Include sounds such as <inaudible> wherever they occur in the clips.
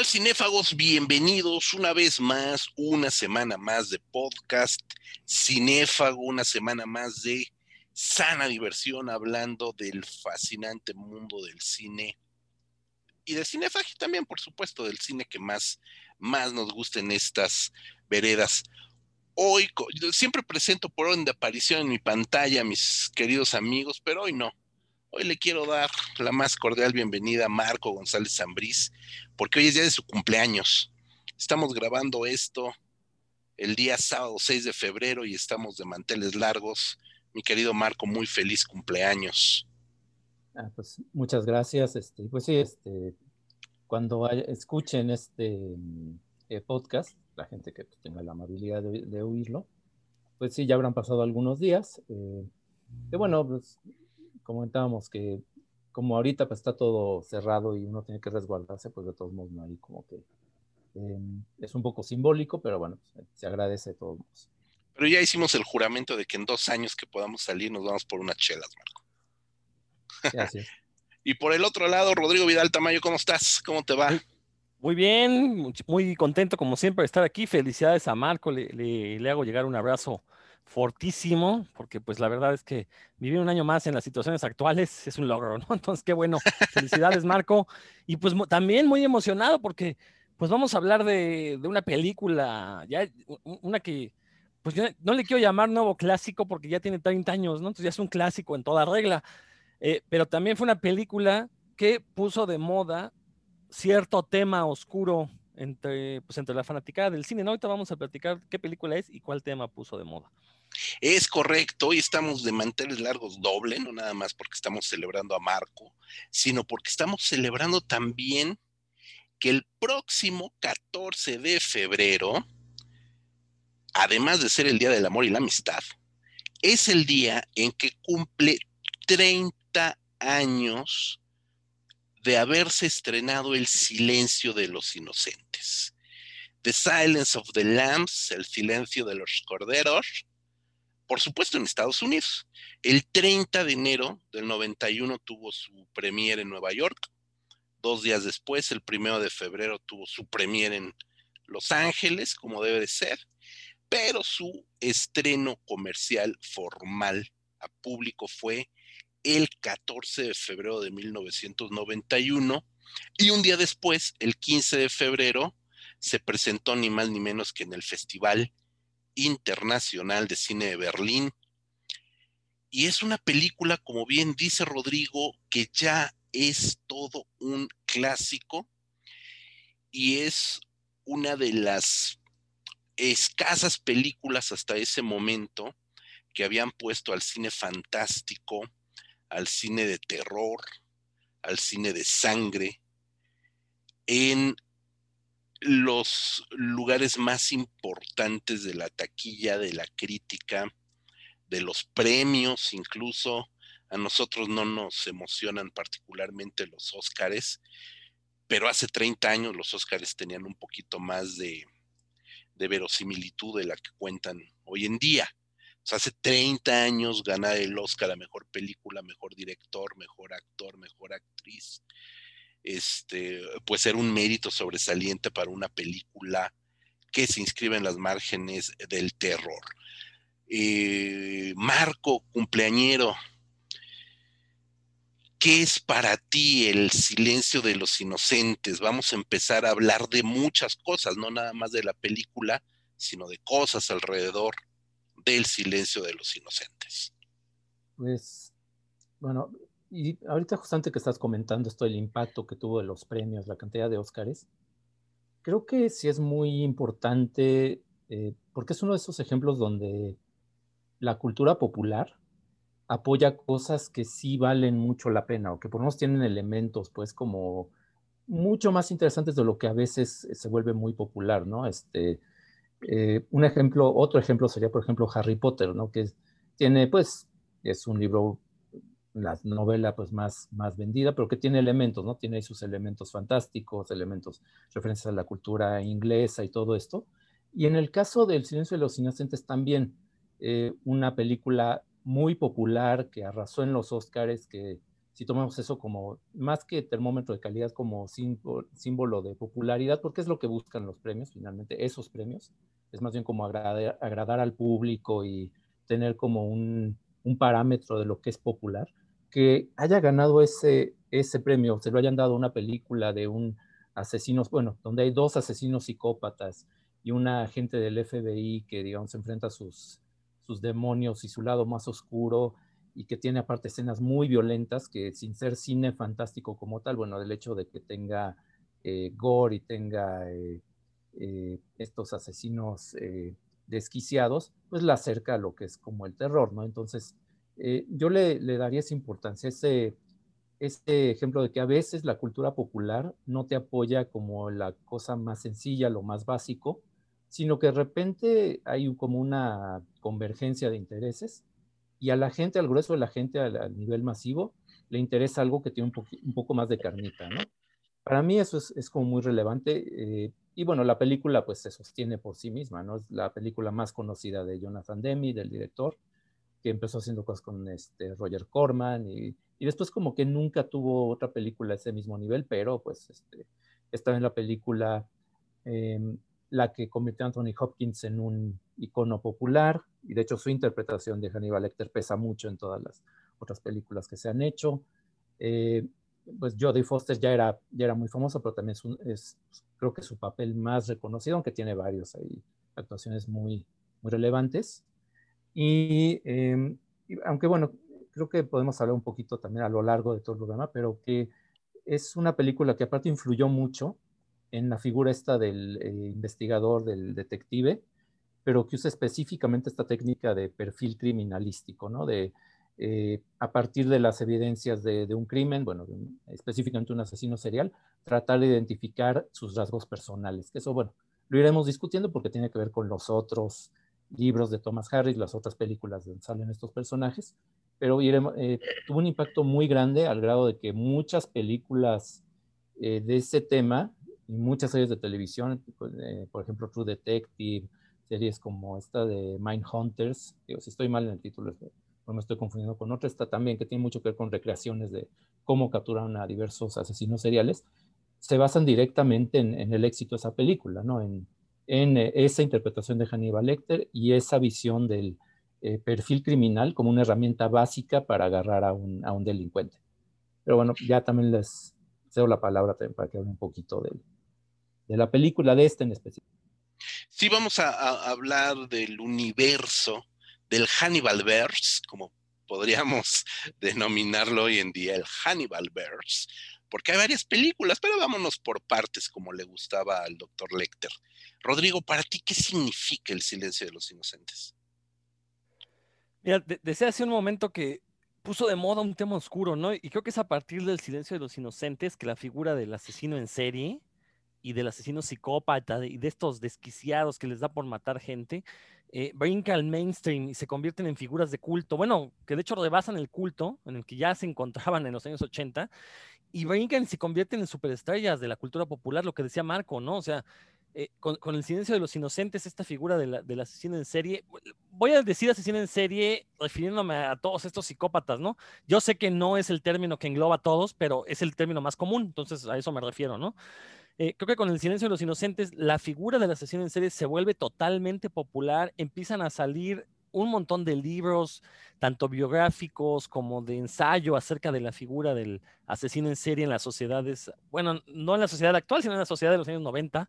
tal, cinéfagos? Bienvenidos una vez más, una semana más de podcast Cinéfago, una semana más de sana diversión hablando del fascinante mundo del cine y de cinefago también, por supuesto, del cine que más, más nos gusta en estas veredas. Hoy, siempre presento por orden de aparición en mi pantalla mis queridos amigos, pero hoy no. Hoy le quiero dar la más cordial bienvenida a Marco González Zambriz, porque hoy es día de su cumpleaños. Estamos grabando esto el día sábado 6 de febrero y estamos de manteles largos. Mi querido Marco, muy feliz cumpleaños. Ah, pues muchas gracias. Este, pues sí, este, cuando escuchen este eh, podcast, la gente que tenga la amabilidad de, oírlo, pues sí, ya habrán pasado algunos días. Eh, bueno, pues comentábamos que como ahorita pues está todo cerrado y uno tiene que resguardarse, pues de todos modos no hay como que em, es un poco simbólico, pero bueno, pues, se agradece de todos modos. Pero ya hicimos el juramento de que en dos años que podamos salir nos vamos por unas chelas, Marco. Gracias. <laughs> y por el otro lado, Rodrigo Vidal Tamayo, ¿cómo estás? ¿Cómo te va? Muy bien, muy contento como siempre de estar aquí. Felicidades a Marco, le, le hago llegar un abrazo fortísimo, porque pues la verdad es que vivir un año más en las situaciones actuales es un logro, ¿no? <laughs> Entonces, qué bueno. Felicidades, Marco. Y pues también muy emocionado porque pues vamos a hablar de, una película, ya una que pues no le quiero llamar nuevo clásico porque ya tiene 30 años, ¿no? Entonces ya es un clásico en toda regla. Eh, pero también fue una película que puso de moda cierto tema oscuro entre, pues, entre la fanaticada del cine. ¿no? Ahorita vamos a platicar qué película es y cuál tema puso de moda. Es correcto, hoy estamos de manteles largos doble, no nada más porque estamos celebrando a Marco, sino porque estamos celebrando también que el próximo 14 de febrero, además de ser el Día del Amor y la Amistad, es el día en que cumple 30 años de haberse estrenado El Silencio de los Inocentes. The Silence of the Lambs, El Silencio de los Corderos, por supuesto en Estados Unidos. El 30 de enero del 91 tuvo su premier en Nueva York. Dos días después, el primero de febrero, tuvo su premier en Los Ángeles, como debe de ser. Pero su estreno comercial formal a público fue el 14 de febrero de 1991. Y un día después, el 15 de febrero, se presentó ni más ni menos que en el Festival Internacional de Cine de Berlín. Y es una película, como bien dice Rodrigo, que ya es todo un clásico y es una de las escasas películas hasta ese momento que habían puesto al cine fantástico, al cine de terror, al cine de sangre, en los lugares más importantes de la taquilla, de la crítica, de los premios incluso. A nosotros no nos emocionan particularmente los Óscares, pero hace 30 años los Óscares tenían un poquito más de, de verosimilitud de la que cuentan hoy en día. hace 30 años ganar el Óscar a mejor película, mejor director, mejor actor, mejor actriz, este, puede ser un mérito sobresaliente para una película que se inscribe en las márgenes del terror. Eh, Marco, cumpleañero, ¿qué es para ti el silencio de los inocentes? Vamos a empezar a hablar de muchas cosas, no nada más de la película, sino de cosas alrededor del silencio de los inocentes. Pues, bueno, y ahorita justamente que estás comentando esto del impacto que tuvo de los premios, la cantidad de Óscares, creo que sí es muy importante, eh, porque es uno de esos ejemplos donde la cultura popular apoya cosas que sí valen mucho la pena, o que por lo menos tienen elementos, pues, como mucho más interesantes de lo que a veces se vuelve muy popular, ¿no? Este, eh, un ejemplo, otro ejemplo sería, por ejemplo, Harry Potter, ¿no? Que tiene, pues, es un libro la novela pues más, más vendida, pero que tiene elementos, ¿no? Tiene sus elementos fantásticos, elementos, referencias a la cultura inglesa y todo esto. Y en el caso del Silencio de los Inocentes también, eh, una película muy popular que arrasó en los Oscars, que si tomamos eso como, más que termómetro de calidad, como símbolo de popularidad, porque es lo que buscan los premios, finalmente, esos premios, es más bien como agradar, agradar al público y tener como un, un, parámetro de lo que es popular, que haya ganado ese, ese premio, se lo hayan dado una película de un asesino, bueno, donde hay dos asesinos psicópatas y una agente del FBI que, digamos, enfrenta sus, sus demonios y su lado más oscuro y que tiene aparte escenas muy violentas que sin ser cine fantástico como tal, bueno, el hecho de que tenga eh, gore y tenga eh, eh, estos asesinos desquiciados, pues la acerca a lo que es como el terror, ¿no? Entonces, yo le, daría esa importancia, ese, ejemplo de que a veces la cultura popular no te apoya como la cosa más sencilla, lo más básico, sino que de repente hay como una convergencia de intereses y a la gente, al grueso de la gente, al, nivel masivo, le interesa algo que tiene un, un, poco más de carnita, ¿no? Para mí eso es, como muy relevante. Eh, y bueno, la película pues se sostiene por sí misma, ¿no? Es la película más conocida de Jonathan Demme, del director, que empezó haciendo cosas con este Roger Corman y, y después como que nunca tuvo otra película a ese mismo nivel, pero pues este, esta en la película eh, la que convirtió a Anthony Hopkins en un icono popular, y de hecho su interpretación de Hannibal Lecter pesa mucho en todas las otras películas que se han hecho. Eh, pues Jodie Foster ya era, ya era muy famosa, pero también es, creo que su papel más reconocido, aunque tiene varios ahí, actuaciones muy, muy relevantes. Y, y, aunque bueno, creo que podemos hablar un poquito también a lo largo de todo el programa, pero que es una película que aparte influyó mucho en la figura esta del eh, investigador, del detective, pero que usa específicamente esta técnica de perfil criminalístico, ¿no? De, eh, a partir de las evidencias de, de un crimen, bueno, específicamente un asesino serial, tratar de identificar sus rasgos personales. Eso, bueno, lo iremos discutiendo porque tiene que ver con los otros libros de Thomas Harris, las otras películas donde salen estos personajes, pero eh, tuvo un impacto muy grande al grado de que muchas películas eh, de ese tema y muchas series de televisión, eh, por ejemplo True Detective, series como esta de Mindhunters, digo, si estoy mal en el título, no me estoy confundiendo con otra, esta también que tiene mucho que ver con recreaciones de cómo capturan a diversos asesinos seriales, se basan directamente en, el éxito de esa película, ¿no? En, en, eh, esa interpretación de Hannibal Lecter y esa visión del eh, perfil criminal como una herramienta básica para agarrar a un, a un delincuente. Pero bueno, ya también les cedo la palabra también para que hable un poquito del, de la película de este en específico. Sí, vamos a, hablar del universo, del Verse, como podríamos <laughs> denominarlo hoy en día, el Verse, porque hay varias películas, pero vámonos por partes, como le gustaba al doctor Lecter. Rodrigo, para ti, ¿qué significa el silencio de los inocentes? Mira, desde hace un momento que puso de moda un tema oscuro, ¿no? Y creo que es a partir del silencio de los inocentes que la figura del asesino en serie y del asesino psicópata y de estos desquiciados que les da por matar gente, eh, brinca al mainstream y se convierten en figuras de culto, bueno, que de hecho rebasan el culto en el que ya se encontraban en los años 80 y brincan y se convierten en superestrellas de la cultura popular, lo que decía Marco, ¿no? O sea, eh, con, el silencio de los inocentes, esta figura de del asesino en serie, voy a decir asesino en serie refiriéndome a todos estos psicópatas, ¿no? Yo sé que no es el término que engloba a todos, pero es el término más común, entonces a eso me refiero, ¿no? Eh, creo que con el silencio de los inocentes, la figura del asesino en serie se vuelve totalmente popular, empiezan a salir un montón de libros, tanto biográficos como de ensayo acerca de la figura del asesino en serie en las sociedades, bueno, no en la sociedad actual, sino en la sociedad de los años 90.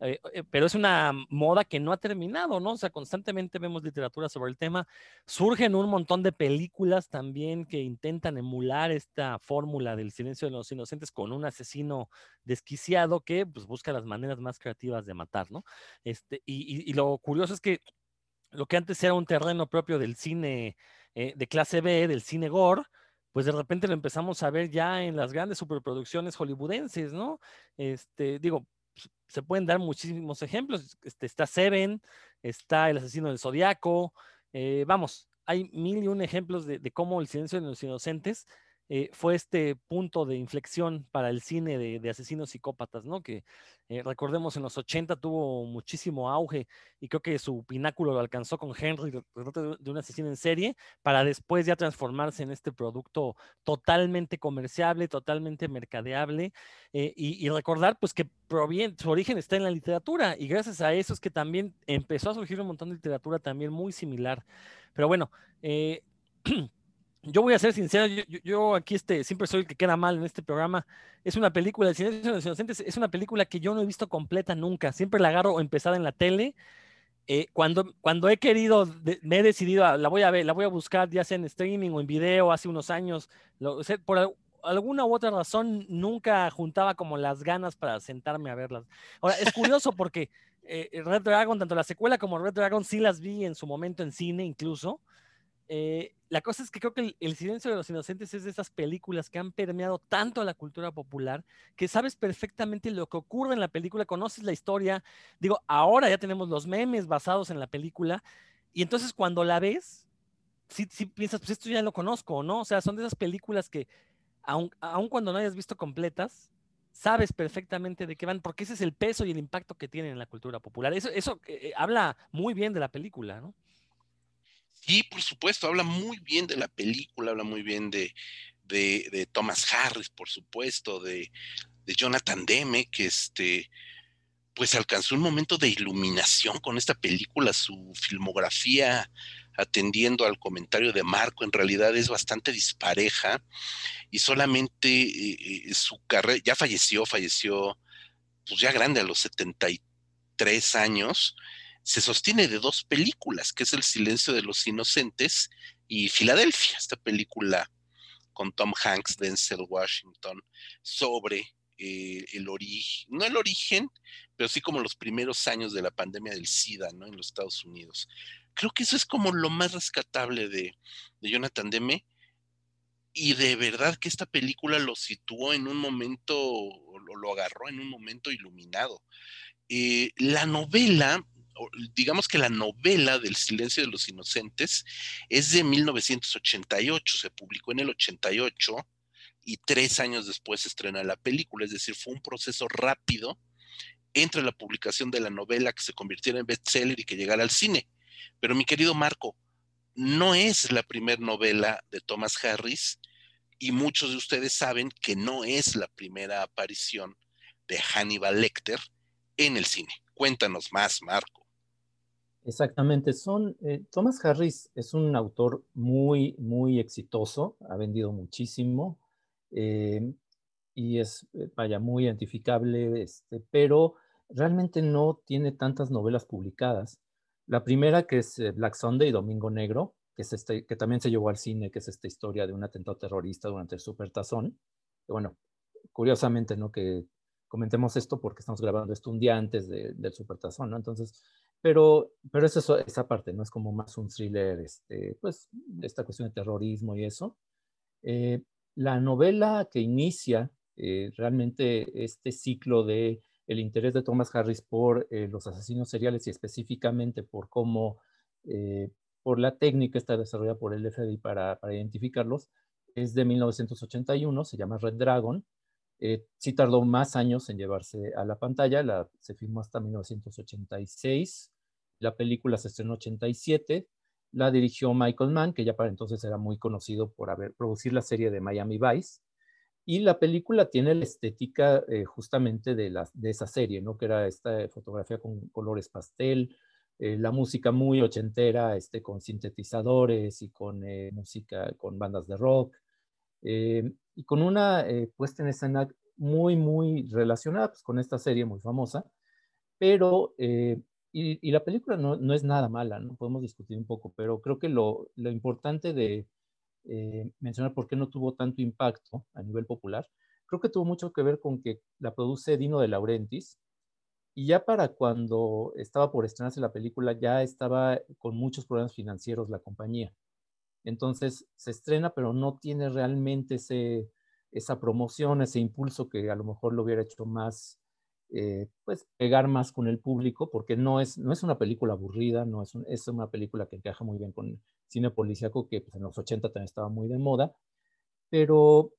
Eh, eh, pero es una moda que no ha terminado, ¿no? O sea, constantemente vemos literatura sobre el tema. Surgen un montón de películas también que intentan emular esta fórmula del silencio de los inocentes con un asesino desquiciado que pues, busca las maneras más creativas de matar, ¿no? Este, y, lo curioso es que lo que antes era un terreno propio del cine eh, de clase B, del cine gore, pues de repente lo empezamos a ver ya en las grandes superproducciones hollywoodenses, ¿no? Este, digo, se pueden dar muchísimos ejemplos. Este, está Seven, está El asesino del Zodiaco. Eh, vamos, hay mil y un ejemplos de, cómo el silencio de los inocentes eh, fue este punto de inflexión para el cine de, asesinos psicópatas, ¿no? Que eh, recordemos en los 80 tuvo muchísimo auge y creo que su pináculo lo alcanzó con Henry, de un asesino en serie, para después ya transformarse en este producto totalmente comerciable, totalmente mercadeable eh, y, recordar pues que proviene, su origen está en la literatura y gracias a eso es que también empezó a surgir un montón de literatura también muy similar. Pero bueno, <clears throat> yo voy a ser sincero, yo, aquí este, siempre soy el que queda mal en este programa. Es una película, El silencio de los inocentes, es una película que yo no he visto completa nunca. Siempre la agarro empezada en la tele. Eh, cuando, cuando he querido, me he decidido, ah, la voy a ver, la voy a buscar ya sea en streaming o en video hace unos años. por alguna u otra razón nunca juntaba como las ganas para sentarme a verlas. Ahora, es <laughs> curioso porque eh, Red Dragon, tanto la secuela como Red Dragon, sí las vi en su momento en cine incluso. Eh, la cosa es que creo que el, Silencio de los Inocentes es de esas películas que han permeado tanto a la cultura popular que sabes perfectamente lo que ocurre en la película, conoces la historia. Digo, ahora ya tenemos los memes basados en la película y entonces cuando la ves, sí, piensas, pues esto ya lo conozco, ¿no? O sea, son de esas películas que, aun, cuando no hayas visto completas, sabes perfectamente de qué van, porque ese es el peso y el impacto que tienen en la cultura popular. Eso, eso eh, habla muy bien de la película, ¿no? Y por supuesto, habla muy bien de la película, habla muy bien de, de, Thomas Harris, por supuesto, de, de, Jonathan Demme, que este, pues alcanzó un momento de iluminación con esta película, su filmografía atendiendo al comentario de Marco, en realidad es bastante dispareja. Y solamente eh, eh, su carrera, ya falleció, falleció pues ya grande a los 73 años, se sostiene de dos películas, que es El silencio de los inocentes y Filadelfia, esta película con Tom Hanks, Denzel Washington, sobre eh, el origen, no el origen, pero sí como los primeros años de la pandemia del SIDA, ¿no? En los Estados Unidos. Creo que eso es como lo más rescatable de, Jonathan Demme. Y de verdad que esta película lo situó en un momento, lo, lo agarró en un momento iluminado. Eh, la novela digamos que la novela del silencio de los inocentes es de 1988, se publicó en el 88 y tres años después se estrena la película, es decir, fue un proceso rápido entre la publicación de la novela que se convirtiera en bestseller y que llegara al cine. Pero mi querido Marco, no es la primera novela de Thomas Harris y muchos de ustedes saben que no es la primera aparición de Hannibal Lecter en el cine. Cuéntanos más, Marco. Exactamente, son, eh, Thomas Harris es un autor muy, muy exitoso, ha vendido muchísimo eh, y es, eh, vaya, muy identificable, este, pero realmente no tiene tantas novelas publicadas. La primera que es Black Sunday, Domingo Negro, que, es este, que también se llevó al cine, que es esta historia de un atentado terrorista durante el Supertazón. Bueno, curiosamente, ¿no? Que comentemos esto porque estamos grabando esto un día antes del Supertazón, ¿no? Entonces, pero, pero es eso, esa parte, ¿no? Es como más un thriller, este, pues, esta cuestión de terrorismo y eso. Eh, la novela que inicia eh, realmente este ciclo de el interés de Thomas Harris por eh, los asesinos seriales y específicamente por cómo, por la técnica está desarrollada por el FBI para identificarlos, es de 1981, se llama Red Dragon, eh, sí tardó más años en llevarse a la pantalla, la, se filmó hasta 1986, la película se estrenó en 87, la dirigió Michael Mann, que ya para entonces era muy conocido por haber producido la serie de Miami Vice, y la película tiene la estética eh, justamente de, la, de esa serie, ¿no? que era esta fotografía con colores pastel, eh, la música muy ochentera, este, con sintetizadores y con música, con bandas de rock, eh, y con una eh, puesta en escena muy, muy relacionada pues, con esta serie muy famosa, pero, eh, y, la película no, no, es nada mala, no podemos discutir un poco, pero creo que lo, lo importante de mencionar por qué no tuvo tanto impacto a nivel popular, creo que tuvo mucho que ver con que la produce Dino de Laurentiis, y ya para cuando estaba por estrenarse la película, ya estaba con muchos problemas financieros la compañía. Entonces se estrena, pero no tiene realmente ese, esa promoción, ese impulso que a lo mejor lo hubiera hecho más, eh, pues pegar más con el público, porque no es, no es una película aburrida, no es, es una película que encaja muy bien con cine policíaco, que pues, en los 80 también estaba muy de moda, pero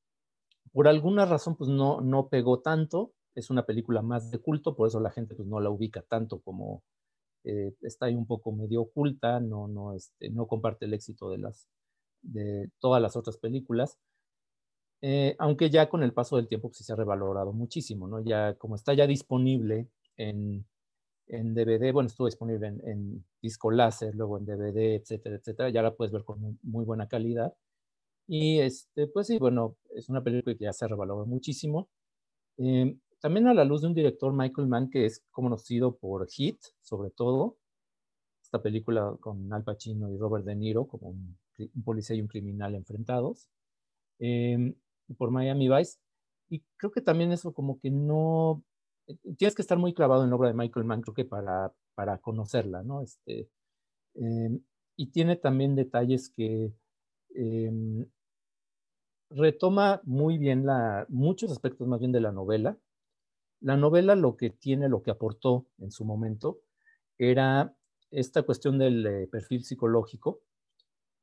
por alguna razón pues no, no pegó tanto, es una película más de culto, por eso la gente pues no la ubica tanto como eh, está ahí un poco medio oculta, no, no, este, no comparte el éxito de, las, de todas las otras películas. Eh, aunque ya con el paso del tiempo pues, se ha revalorado muchísimo, ¿no? Ya como está ya disponible en, en DVD, bueno, estuvo disponible en, disco láser, luego en DVD, etcétera, etcétera, ya la puedes ver con muy, buena calidad. Y este, pues sí, bueno, es una película que ya se ha revalorado muchísimo. Eh, también a la luz de un director, Michael Mann, que es conocido por Hit, sobre todo, esta película con Al Pacino y Robert De Niro como un, policía y un criminal enfrentados, eh, por Miami Vice. Y creo que también eso como que no, eh, tienes que estar muy clavado en la obra de Michael Mann, creo que para, para conocerla, ¿no? Este, em, y tiene también detalles que em, retoma muy bien la, muchos aspectos más bien de la novela. La novela lo que tiene, lo que aportó en su momento, era esta cuestión del eh, perfil psicológico,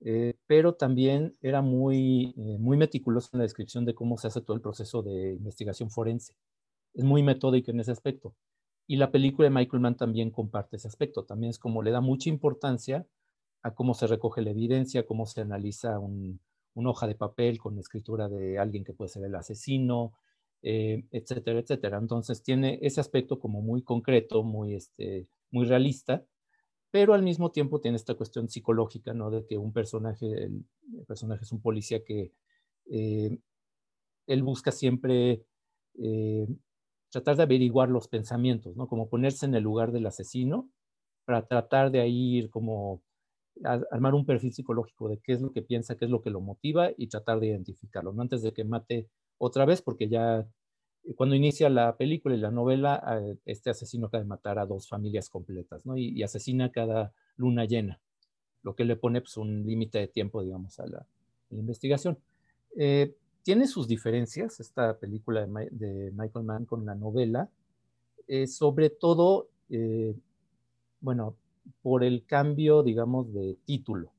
eh, pero también era muy, muy meticuloso en la descripción de cómo se hace todo el proceso de investigación forense es muy metódico en ese aspecto. Y la película de Michael Mann también comparte ese aspecto. También es como le da mucha importancia a cómo se recoge la evidencia, cómo se analiza un, una hoja de papel con escritura de alguien que puede ser el asesino, eh, etcétera, etcétera. Entonces tiene ese aspecto como muy concreto, muy, este, muy realista, pero al mismo tiempo tiene esta cuestión psicológica, ¿no? De que un personaje, el, personaje es un policía que eh, él busca siempre eh, tratar de averiguar los pensamientos, ¿no? Como ponerse en el lugar del asesino para tratar de ahí como armar un perfil psicológico de qué es lo que piensa, qué es lo que lo motiva y tratar de identificarlo, ¿no? Antes de que mate otra vez, porque ya cuando inicia la película y la novela, eh, este asesino acaba de matar a dos familias completas, ¿no? Y, asesina cada luna llena, lo que le pone pues, un límite de tiempo, digamos, a la, investigación. Eh, tiene sus diferencias esta película de, Michael Mann con la novela, eh, sobre todo, eh, bueno, por el cambio, digamos, de título,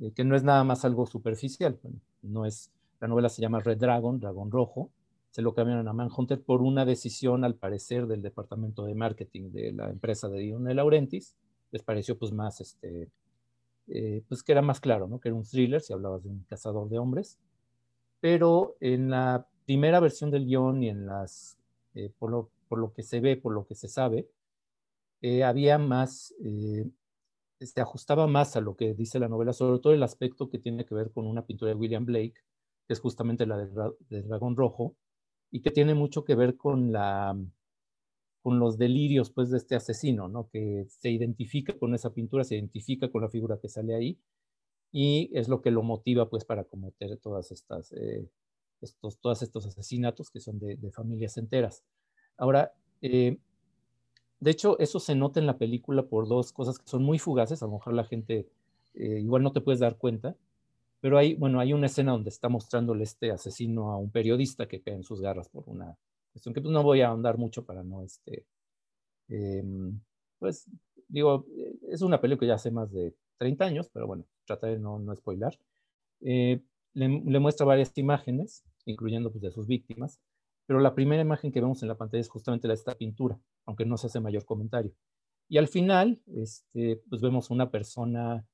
eh, que no es nada más algo superficial. no es, la novela se llama Red Dragon, Dragón Rojo, se lo cambiaron a Manhunter por una decisión, al parecer, del departamento de marketing de la empresa de Dion de Laurentiis. Les pareció, pues, más, este, pues, que era más claro, ¿no? Que era un thriller, si hablabas de un cazador de hombres pero en la primera versión del guion y en las, eh, por, lo, por, lo, que se ve, por lo que se sabe, eh, había más, eh, se ajustaba más a lo que dice la novela, sobre todo el aspecto que tiene que ver con una pintura de William Blake, que es justamente la del, dragón rojo, y que tiene mucho que ver con la con los delirios pues de este asesino, ¿no? Que se identifica con esa pintura, se identifica con la figura que sale ahí y es lo que lo motiva pues para cometer todas estas, eh, estos, todos estos asesinatos que son de, familias enteras. Ahora, eh, de hecho, eso se nota en la película por dos cosas que son muy fugaces, a lo mejor la gente eh, igual no te puedes dar cuenta, pero hay, bueno, hay una escena donde está mostrándole este asesino a un periodista que cae en sus garras por una cuestión que pues no voy a ahondar mucho para no, este, em, pues digo, es una película ya hace más de 30 años, pero bueno, trataré de no, no spoilar. Eh, le, muestra varias imágenes, incluyendo pues, de sus víctimas, pero la primera imagen que vemos en la pantalla es justamente la de esta pintura, aunque no se hace mayor comentario. Y al final, este, pues vemos una persona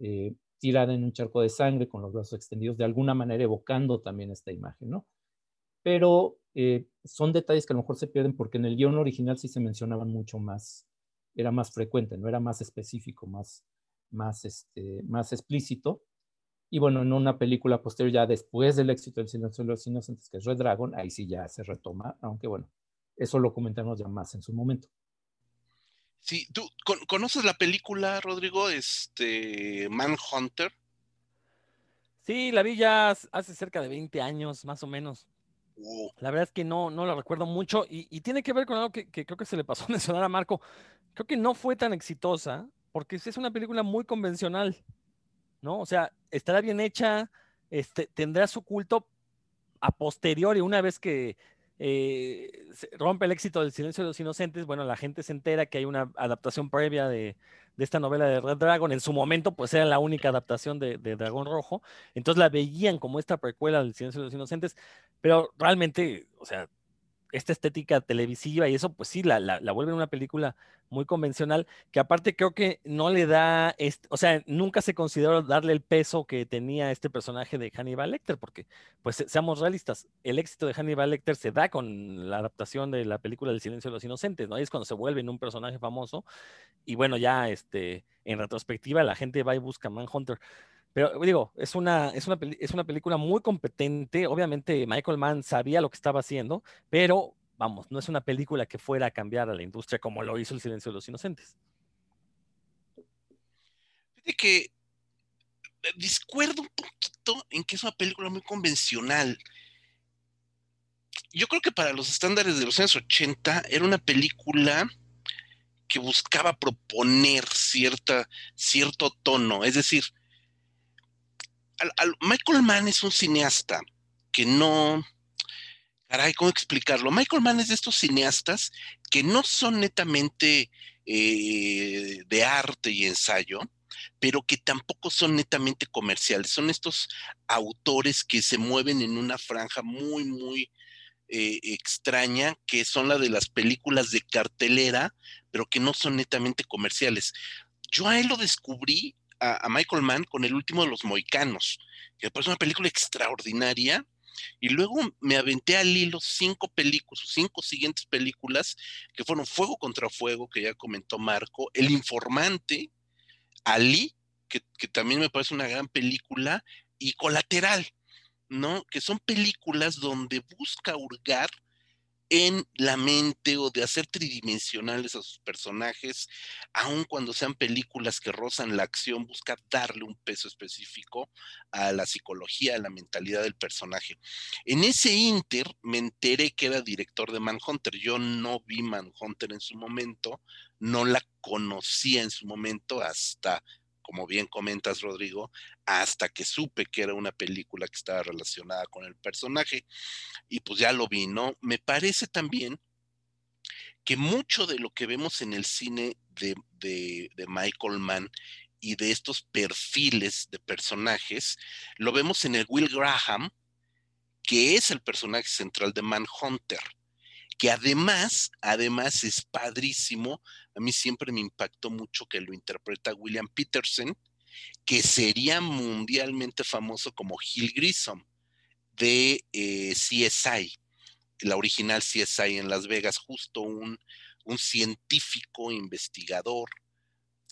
eh, tirada en un charco de sangre con los brazos extendidos, de alguna manera evocando también esta imagen, ¿no? Pero eh, son detalles que a lo mejor se pierden porque en el guion original sí se mencionaban mucho más, era más frecuente, no era más específico, más, más, este, más explícito. Y bueno, en una película posterior, ya después del éxito del Silencio de los Inocentes, que es Red Dragon, ahí sí ya se retoma, aunque bueno, eso lo comentamos ya más en su momento. Sí, ¿tú conoces la película, Rodrigo, este Manhunter? Sí, la vi ya hace cerca de 20 años, más o menos. Oh. La verdad es que no, no la recuerdo mucho y, tiene que ver con algo que, que, creo que se le pasó <laughs> a mencionar a Marco. Creo que no fue tan exitosa porque es una película muy convencional, ¿no? O sea, estará bien hecha, este, tendrá su culto a posteriori, una vez que eh, rompe el éxito del Silencio de los Inocentes, bueno, la gente se entera que hay una adaptación previa de, de esta novela de Red Dragon. En su momento, pues era la única adaptación de, de Dragón Rojo. Entonces la veían como esta precuela del Silencio de los Inocentes, pero realmente, o sea, esta estética televisiva y eso, pues sí, la, la, vuelven una película muy convencional, que aparte creo que no le da, o sea, nunca se consideró darle el peso que tenía este personaje de Hannibal Lecter, porque, pues, seamos realistas, el éxito de Hannibal Lecter se da con la adaptación de la película El silencio de los inocentes, ¿no? Ahí es cuando se vuelve un personaje famoso, y bueno, ya, este, en retrospectiva, la gente va y busca Manhunter. Pero digo, es una, es, una es una película muy competente. Obviamente Michael Mann sabía lo que estaba haciendo, pero vamos, no es una película que fuera a cambiar a la industria como lo hizo El Silencio de los Inocentes. Fíjate que eh, discuerdo un poquito en que es una película muy convencional. Yo creo que para los estándares de los años 80 era una película que buscaba proponer cierta, cierto tono. Es decir, Michael Mann es un cineasta que no, caray, ¿cómo explicarlo? Michael Mann es de estos cineastas que no son netamente eh, de arte y ensayo, pero que tampoco son netamente comerciales. Son estos autores que se mueven en una franja muy, muy eh, extraña, que son la de las películas de cartelera, pero que no son netamente comerciales. Yo a él lo descubrí a, Michael Mann con el último de los Moicanos, que me parece una película extraordinaria. Y luego me aventé al hilo cinco películas, cinco siguientes películas que fueron Fuego contra Fuego, que ya comentó Marco, El Informante, Ali, que, que también me parece una gran película, y Colateral, ¿no? Que son películas donde busca hurgar en la mente o de hacer tridimensionales a sus personajes, aun cuando sean películas que rozan la acción, busca darle un peso específico a la psicología, a la mentalidad del personaje. En ese inter me enteré que era director de Manhunter. Yo no vi Manhunter en su momento, no la conocía en su momento hasta como bien comentas, Rodrigo, hasta que supe que era una película que estaba relacionada con el personaje. Y pues ya lo vi, ¿no? Me parece también que mucho de lo que vemos en el cine de, de, Michael Mann y de estos perfiles de personajes, lo vemos en el Will Graham, que es el personaje central de Manhunter que además, además es padrísimo. A mí siempre me impactó mucho que lo interpreta William Peterson, que sería mundialmente famoso como Gil Grissom de eh, CSI, la original CSI en Las Vegas, justo un, un científico investigador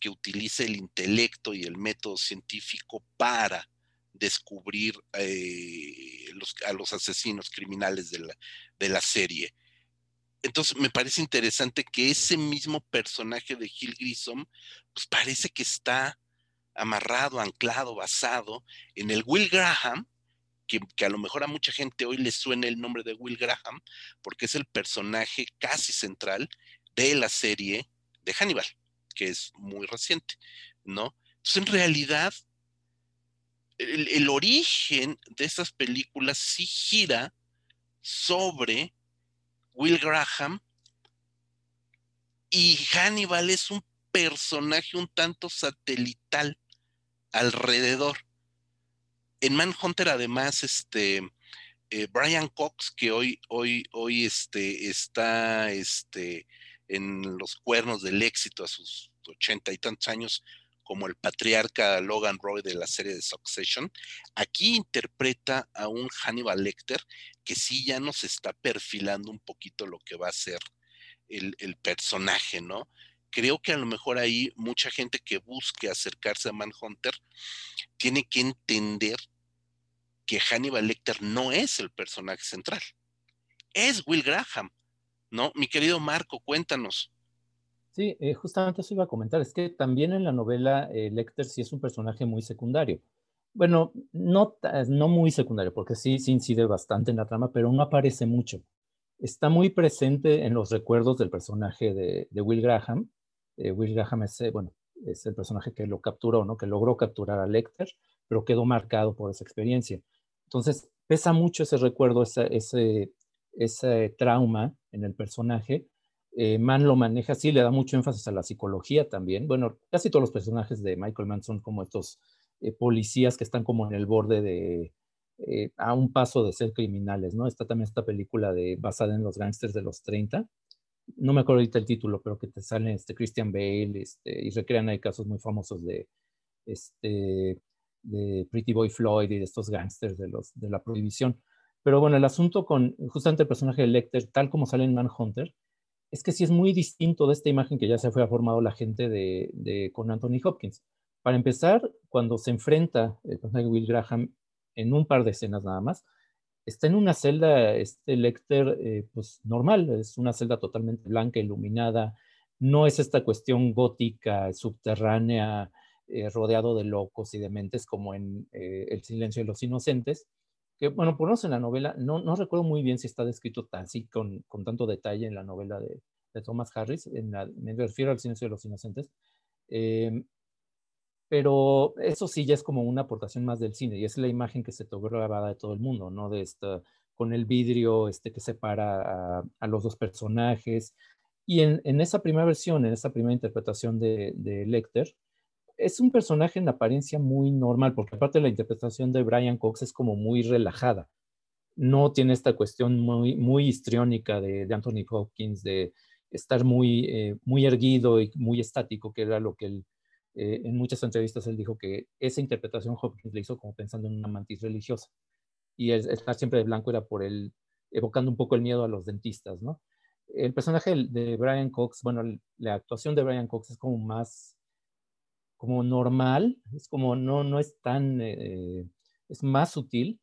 que utiliza el intelecto y el método científico para descubrir eh, a los asesinos criminales de la, de la serie entonces me parece interesante que ese mismo personaje de Gil Grissom, pues parece que está amarrado, anclado, basado en el Will Graham, que, a lo mejor a mucha gente hoy le suena el nombre de Will Graham, porque es el personaje casi central de la serie de Hannibal, que es muy reciente, ¿no? Entonces, en realidad, el, el origen de estas películas sí gira sobre Will Graham. Y Hannibal es un personaje un tanto satelital alrededor. En Manhunter, además, este eh, Brian Cox, que hoy, hoy, hoy este, está este, en los cuernos del éxito a sus ochenta y tantos años, como el patriarca Logan Roy de la serie de Succession, aquí interpreta a un Hannibal Lecter que sí ya nos está perfilando un poquito lo que va a ser el, personaje, ¿no? Creo que a lo mejor ahí mucha gente que busque acercarse a Manhunter tiene que entender que Hannibal Lecter no es el personaje central, es Will Graham, ¿no? Mi querido Marco, cuéntanos. Sí, eh, justamente eso iba a comentar. Es que también en la novela eh, Lecter sí es un personaje muy secundario. Bueno, no, no muy secundario, porque sí, sí incide bastante en la trama, pero no aparece mucho. Está muy presente en los recuerdos del personaje de, Will Graham. Eh, Will Graham es, bueno, es el personaje que lo capturó, ¿no? Que logró capturar a Lecter, pero quedó marcado por esa experiencia. Entonces, pesa mucho ese recuerdo, ese, ese trauma en el personaje, Eh, Mann lo maneja así, le da mucho énfasis a la psicología también. Bueno, casi todos los personajes de Michael Mann son como estos eh, policías que están como en el borde de, eh, a un paso de ser criminales, ¿no? Está también esta película de, basada en los gángsters de los 30. No me acuerdo ahorita el título, pero que te sale este Christian Bale este, y recrean ahí casos muy famosos de, este, de Pretty Boy Floyd y de estos gángsters de, los, de la prohibición. Pero bueno, el asunto con justamente el personaje de Lecter, tal como sale en Manhunter, es que sí es muy distinto de esta imagen que ya se fue formado la gente de, con Anthony Hopkins. Para empezar, cuando se enfrenta el personaje de Will Graham en un par de escenas nada más, está en una celda, este Lecter, eh, pues normal, es una celda totalmente blanca, iluminada, no es esta cuestión gótica, subterránea, eh, rodeado de locos y de mentes como en eh, El silencio de los inocentes, que bueno, por en la novela, no, no recuerdo muy bien si está descrito así con, con tanto detalle en la novela de, de Thomas Harris, en la, me refiero al silencio de los inocentes, em, pero eso sí ya es como una aportación más del cine y es la imagen que se te grabada de todo el mundo, ¿no? De esta, con el vidrio este, que separa a, a los dos personajes. Y en, en, esa primera versión, en esa primera interpretación de, de Lecter, es un personaje en apariencia muy normal, porque aparte la interpretación de Brian Cox es como muy relajada. No tiene esta cuestión muy, muy histriónica de, Anthony Hopkins, de estar muy, eh, muy erguido y muy estático, que era lo que él, eh, en muchas entrevistas él dijo que esa interpretación Hopkins le hizo como pensando en una mantis religiosa. Y el, estar siempre de blanco era por él, evocando un poco el miedo a los dentistas, ¿no? El personaje de Brian Cox, bueno, la actuación de Brian Cox es como más como normal, es como no, no es tan, eh, es más sutil,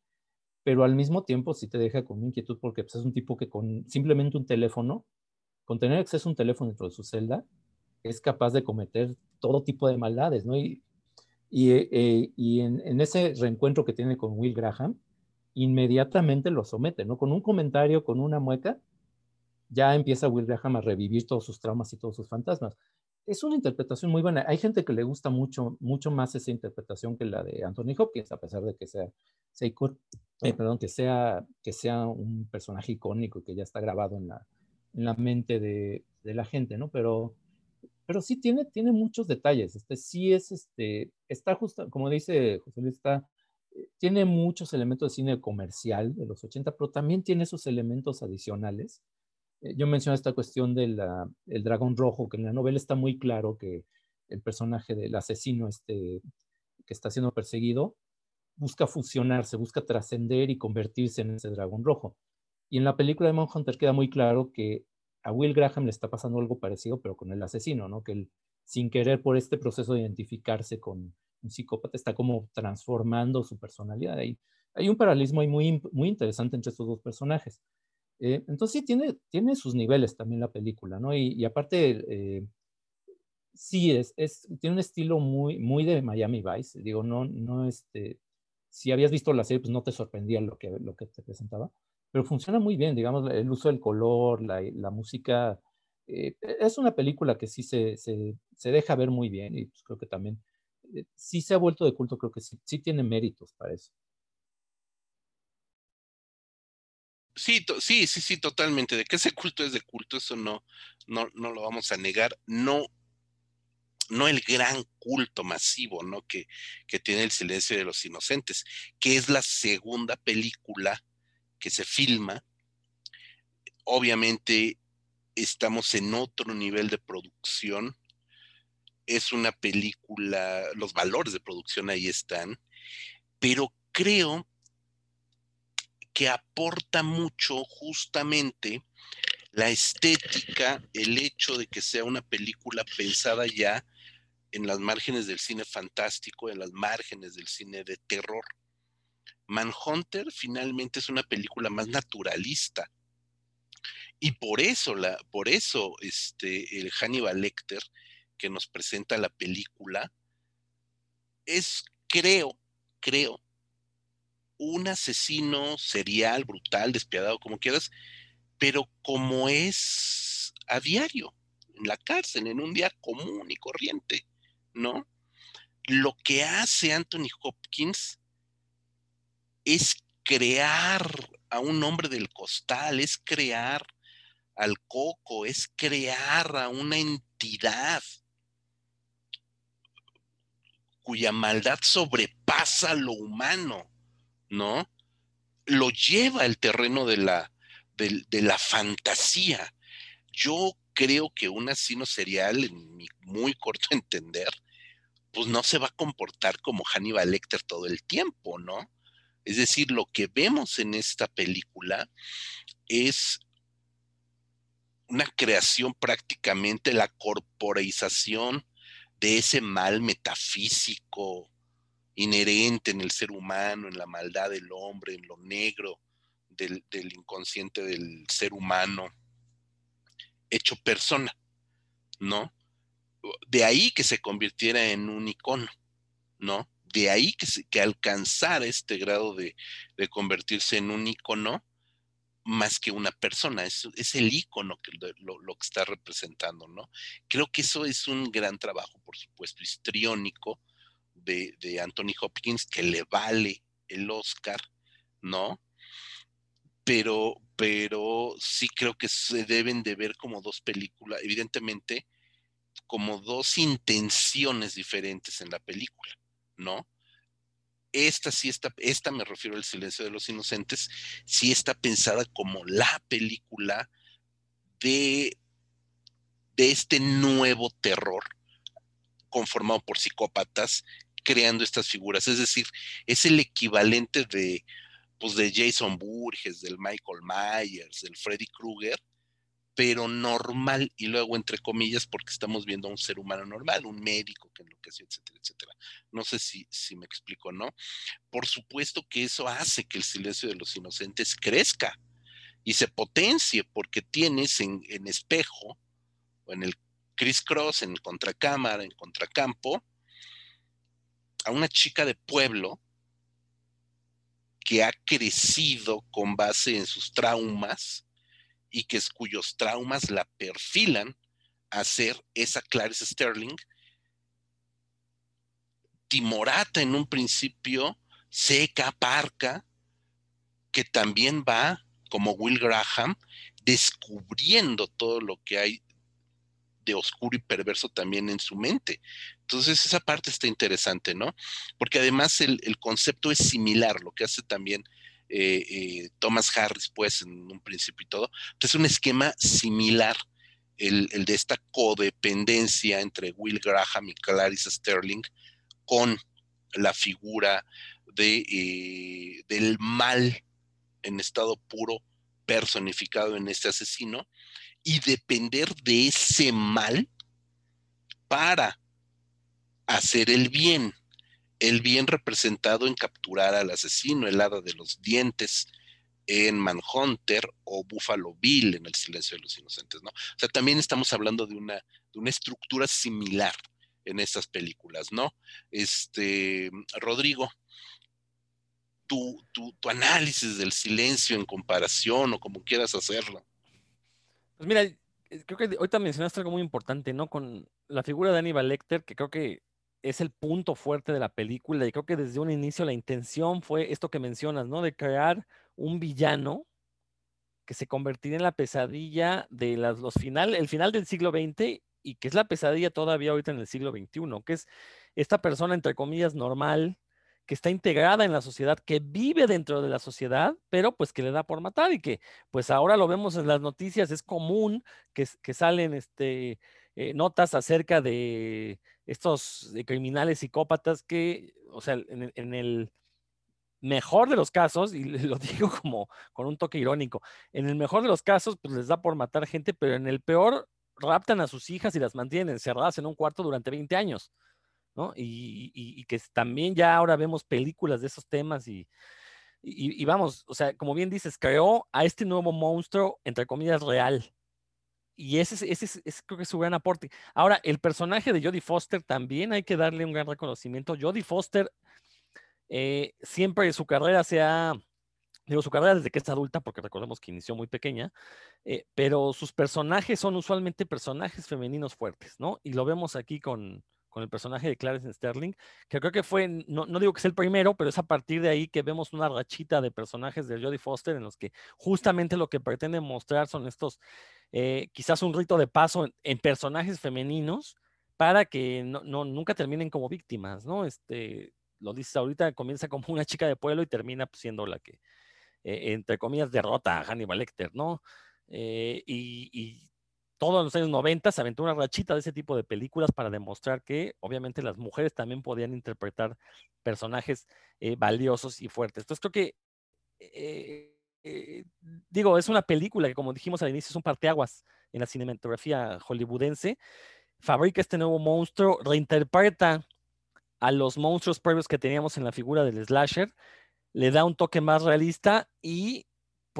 pero al mismo tiempo sí te deja con inquietud porque pues, es un tipo que con simplemente un teléfono, con tener acceso a un teléfono dentro de su celda, es capaz de cometer todo tipo de maldades, ¿no? Y, y, eh, y en, en, ese reencuentro que tiene con Will Graham, inmediatamente lo somete, ¿no? Con un comentario, con una mueca, ya empieza Will Graham a revivir todos sus traumas y todos sus fantasmas es una interpretación muy buena. Hay gente que le gusta mucho, mucho más esa interpretación que la de Anthony Hopkins, a pesar de que sea, eh, perdón, que sea, que sea un personaje icónico que ya está grabado en la, en la mente de, de, la gente, ¿no? Pero, pero sí tiene, tiene muchos detalles. Este sí es, este, está justo, como dice José Luis, está, eh, tiene muchos elementos de cine comercial de los 80, pero también tiene esos elementos adicionales yo mencioné esta cuestión del dragón rojo, que en la novela está muy claro que el personaje del asesino este, que está siendo perseguido busca fusionarse, busca trascender y convertirse en ese dragón rojo. Y en la película de Manhunter queda muy claro que a Will Graham le está pasando algo parecido, pero con el asesino, ¿no? Que él, sin querer por este proceso de identificarse con un psicópata, está como transformando su personalidad. Hay, hay un paralelismo muy, muy interesante entre estos dos personajes. Eh, entonces sí, tiene, tiene sus niveles también la película, ¿no? Y, aparte, eh, sí, es, tiene un estilo muy, muy de Miami Vice. Digo, no, no, este, si habías visto la serie, pues no te sorprendía lo que, lo que te presentaba, pero funciona muy bien, digamos, el uso del color, la, la música. Eh, es una película que sí se, se, se, deja ver muy bien y pues creo que también, sí se ha vuelto de culto, creo que sí tiene méritos para eso. Sí, sí, sí, sí, totalmente. De que ese culto es de culto, eso no, no, no lo vamos a negar. No, no el gran culto masivo, ¿no? Que, que tiene el silencio de los inocentes, que es la segunda película que se filma. Obviamente estamos en otro nivel de producción. Es una película, los valores de producción ahí están, pero creo que aporta mucho justamente la estética, el hecho de que sea una película pensada ya en las márgenes del cine fantástico, en las márgenes del cine de terror. Manhunter finalmente es una película más naturalista. Y por eso, por eso este, el Hannibal Lecter que nos presenta la película es, creo, creo, un asesino serial, brutal, despiadado, como quieras, pero como es a diario, en la cárcel, en un día común y corriente, ¿no? Lo que hace Anthony Hopkins es crear a un hombre del costal, es crear al coco, es crear a una entidad cuya maldad sobrepasa lo humano, ¿no? Lo lleva al terreno de la, de, la fantasía. Yo creo que un asino serial, en mi muy corto <laughs> entender, pues no se va a comportar como Hannibal Lecter todo el tiempo, ¿no? Es decir, lo que vemos en esta película es una creación prácticamente, la corporización de ese mal metafísico inherente en el ser humano, en la maldad del hombre, en lo negro del, inconsciente del ser humano, hecho persona, ¿no? De ahí que se convirtiera en un icono, ¿no? De ahí que, que alcanzara este grado de, de convertirse en un icono más que una persona, es, es el icono que lo, que está representando, ¿no? Creo que eso es un gran trabajo, por supuesto, histriónico de, Anthony Hopkins, que le vale el Oscar, ¿no? Pero, pero sí creo que se deben de ver como dos películas, evidentemente, como dos intenciones diferentes en la película, ¿no? esta sí está, esta me refiero al silencio de los inocentes, sí está pensada como la película de, de este nuevo terror conformado por psicópatas creando estas figuras. Es decir, es el equivalente de, pues, de Jason Burgess, del Michael Myers, del Freddy Krueger, pero normal, y luego entre comillas, porque estamos viendo a un ser humano normal, un médico que enloqueció, etcétera, etcétera. No sé si, si me explico, ¿no? Por supuesto que eso hace que el silencio de los inocentes crezca y se potencie, porque tienes en, espejo, o en el criss-cross, en contracámara, en contracampo, una chica de pueblo que ha crecido con base en sus traumas, y que es cuyos traumas la perfilan a ser esa Clarice Sterling, timorata en un principio, seca, parca, que también va, como Will Graham, descubriendo todo lo que hay de oscuro y perverso también en su mente. Entonces, esa parte está interesante, ¿no? Porque además el, el concepto es similar, lo que hace también eh, eh, Thomas Harris, pues, en un principio y todo. Entonces, un esquema similar, el, de esta codependencia entre Will Graham y Clarice Sterling con la figura de, eh, del mal en estado puro personificado en este asesino y depender de ese mal para hacer el bien el bien representado en capturar al asesino, el hada de los dientes en Manhunter o Buffalo Bill en El silencio de los inocentes, ¿no? O sea, también estamos hablando de una, de una estructura similar en estas películas, ¿no? Este, Rodrigo, tu, tu, tu análisis del silencio en comparación o como quieras hacerlo. Pues mira, creo que ahorita mencionaste algo muy importante, ¿no? Con la figura de Aníbal Lecter, que creo que es el punto fuerte de la película y creo que desde un inicio la intención fue esto que mencionas, ¿no? De crear un villano que se convertiría en la pesadilla de los final, el final del siglo XX y que es la pesadilla todavía ahorita en el siglo XXI, que es esta persona, entre comillas, normal, que está integrada en la sociedad, que vive dentro de la sociedad, pero pues que le da por matar y que pues ahora lo vemos en las noticias, es común que salen este, eh, notas acerca de estos criminales psicópatas que, o sea, en, el mejor de los casos, y <laughs> lo digo como con un toque irónico, en el mejor de los casos, pues les da por matar gente, pero en el peor raptan a sus hijas y las mantienen encerradas en un cuarto durante 20 años, ¿no? Y, que también ya ahora vemos películas de esos temas y, vamos, o sea, como bien dices, creó a este nuevo monstruo, entre comillas, real, y ese, es, creo que es su gran aporte. Ahora, el personaje de Jodie Foster también hay que darle un gran reconocimiento. Jodie Foster eh, siempre su carrera se ha, digo, su carrera desde que es adulta, porque recordemos que inició muy pequeña, eh, pero sus personajes son usualmente personajes femeninos fuertes, ¿no? Y lo vemos aquí con, con el personaje de Clarence Sterling, que creo que fue, no, no, digo que es el primero, pero es a partir de ahí que vemos una rachita de personajes de Jodie Foster en los que justamente lo que pretende mostrar son estos, eh, quizás un rito de paso en, personajes femeninos para que no, no, nunca terminen como víctimas, ¿no? Este, lo dices ahorita, comienza como una chica de pueblo y termina pues, siendo la que, eh, entre comillas, derrota a Hannibal Lecter, ¿no? Eh, y, y todos los años 90 se aventó una rachita de ese tipo de películas para demostrar que obviamente las mujeres también podían interpretar personajes eh, valiosos y fuertes. Entonces creo que, eh, eh, digo, es una película que como dijimos al inicio es un parteaguas en la cinematografía hollywoodense. Fabrica este nuevo monstruo, reinterpreta a los monstruos previos que teníamos en la figura del slasher, le da un toque más realista y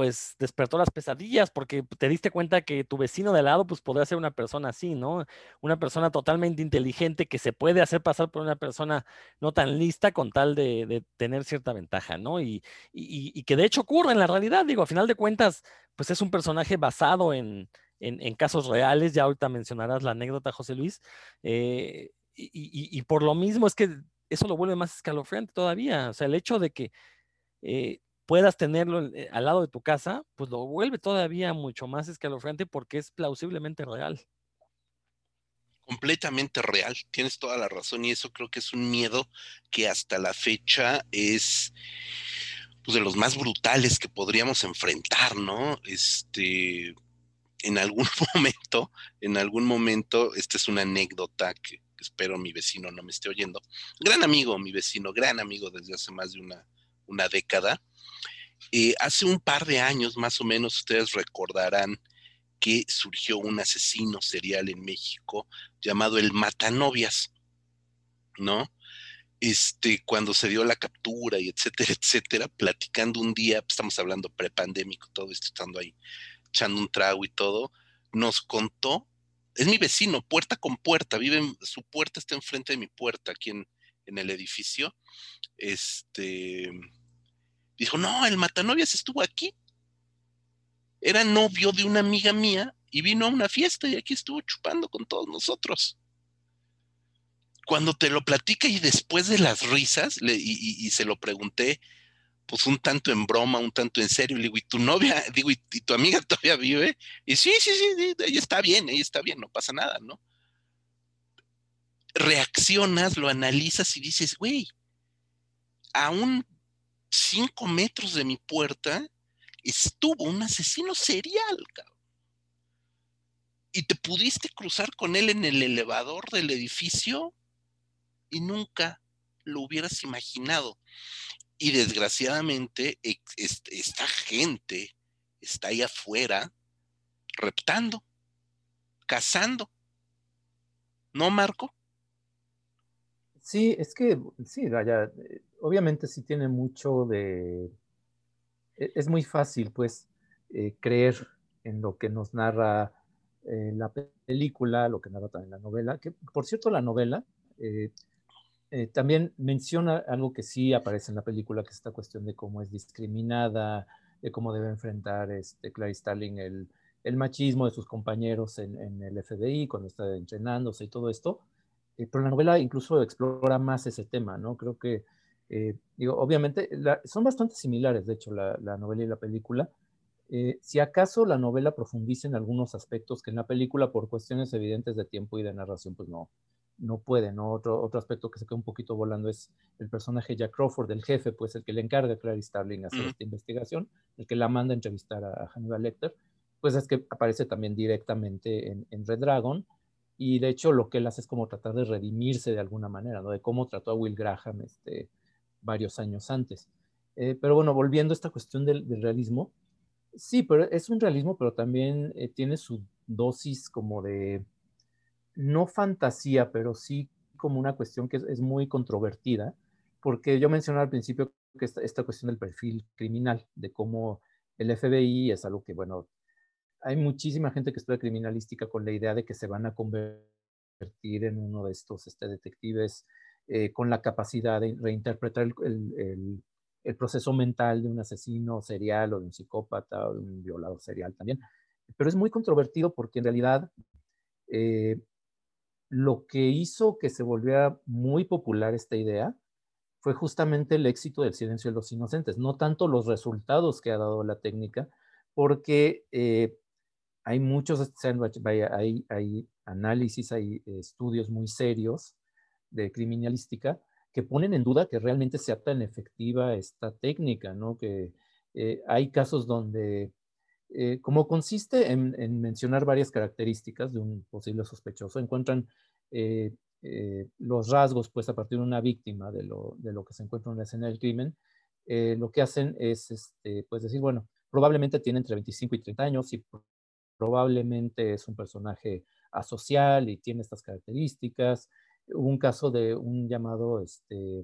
pues despertó las pesadillas porque te diste cuenta que tu vecino de lado pues podría ser una persona así, ¿no? Una persona totalmente inteligente que se puede hacer pasar por una persona no tan lista con tal de, tener cierta ventaja, ¿no? Y, y, que de hecho ocurre en la realidad, digo, a final de cuentas, pues es un personaje basado en, en, casos reales, ya ahorita mencionarás la anécdota, José Luis, eh, y, por lo mismo es que eso lo vuelve más escalofriante todavía, o sea, el hecho de que... Eh, puedas tenerlo eh, al lado de tu casa, pues lo vuelve todavía mucho más escalofriante porque es plausiblemente real. Completamente real, tienes toda la razón y eso creo que es un miedo que hasta la fecha es pues, de los más brutales que podríamos enfrentar, ¿no? Este, en algún <laughs> momento, en algún momento, esta es una anécdota que espero mi vecino no me esté oyendo. Gran amigo, mi vecino, gran amigo desde hace más de una, una década. Eh, hace un par de años, más o menos, ustedes recordarán que surgió un asesino serial en México llamado el Matanovias, ¿no? Este, cuando se dio la captura y etcétera, <laughs> etcétera, platicando un día, pues, estamos hablando prepandémico, todo esto estando ahí, echando un trago y todo, nos contó, es mi vecino, puerta con puerta, vive, su puerta está enfrente de mi puerta aquí en, en el edificio, este, Dijo, no, el matanovias estuvo aquí. Era novio de una amiga mía y vino a una fiesta y aquí estuvo chupando con todos nosotros. Cuando te lo platica y después de las risas, y, se lo pregunté, pues un tanto en broma, un tanto en serio, le digo, ¿y tu novia, <laughs> digo, y, tu amiga <laughs> todavía vive? Y sí, sí, sí, ella está bien, ella está bien, no pasa nada, ¿no? Reaccionas, lo analizas y dices, güey, aún cinco metros de mi puerta estuvo un asesino serial, cabrón. Y te pudiste cruzar con él en el elevador del edificio y nunca lo hubieras imaginado. Y desgraciadamente esta gente está ahí afuera reptando, cazando. ¿No, Marco? Sí, es que, sí, vaya, obviamente sí tiene mucho de... E, es muy fácil, pues, eh, creer en lo que nos narra eh, la película, lo que narra también la novela, que por cierto la novela eh, también menciona algo que sí aparece en la película, que es esta cuestión de cómo es discriminada, de cómo debe enfrentar este, Clary Starling el, machismo de sus compañeros en, en, el FBI cuando está entrenándose y todo esto. pero la novela incluso explora más ese tema, ¿no? Creo que eh, digo, obviamente, son bastante similares, de hecho, la, novela y la película. Eh, si acaso la novela profundiza en algunos aspectos que en la película, por cuestiones evidentes de tiempo y de narración, pues no, no puede, ¿no? Otro, otro aspecto que se queda un poquito volando es el personaje Jack Crawford, el jefe, pues el que le encarga a Clary Starling hacer esta investigación, el que la manda a entrevistar a, Hannibal Lecter, pues es que aparece también directamente en, en, Red Dragon, y de hecho lo que él hace es como tratar de redimirse de alguna manera, ¿no? De cómo trató a Will Graham, este, varios años antes. Eh, pero bueno, volviendo a esta cuestión del, realismo, sí, pero es un realismo, pero también eh, tiene su dosis como de, no fantasía, pero sí como una cuestión que es, muy controvertida, porque yo mencioné al principio que esta, esta, cuestión del perfil criminal, de cómo el FBI es algo que, bueno, hay muchísima gente que estudia criminalística con la idea de que se van a convertir en uno de estos este, detectives eh, con la capacidad de reinterpretar el, proceso mental de un asesino serial o de un psicópata o de un violador serial también. Pero es muy controvertido porque en realidad, eh, lo que hizo que se volviera muy popular esta idea fue justamente el éxito del silencio de los inocentes, no tanto los resultados que ha dado la técnica, porque eh, hay muchos, hay, hay análisis, hay estudios muy serios de criminalística que ponen en duda que realmente sea tan efectiva esta técnica, ¿no? Que eh, hay casos donde, eh, como consiste en, mencionar varias características de un posible sospechoso, encuentran eh, los rasgos, pues, a partir de una víctima de lo, de lo que se encuentra en la escena del crimen, lo que hacen es, este, pues, decir, bueno, probablemente tiene entre 25 y 30 años y probablemente es un personaje asocial y tiene estas características, Hubo un caso de un llamado este,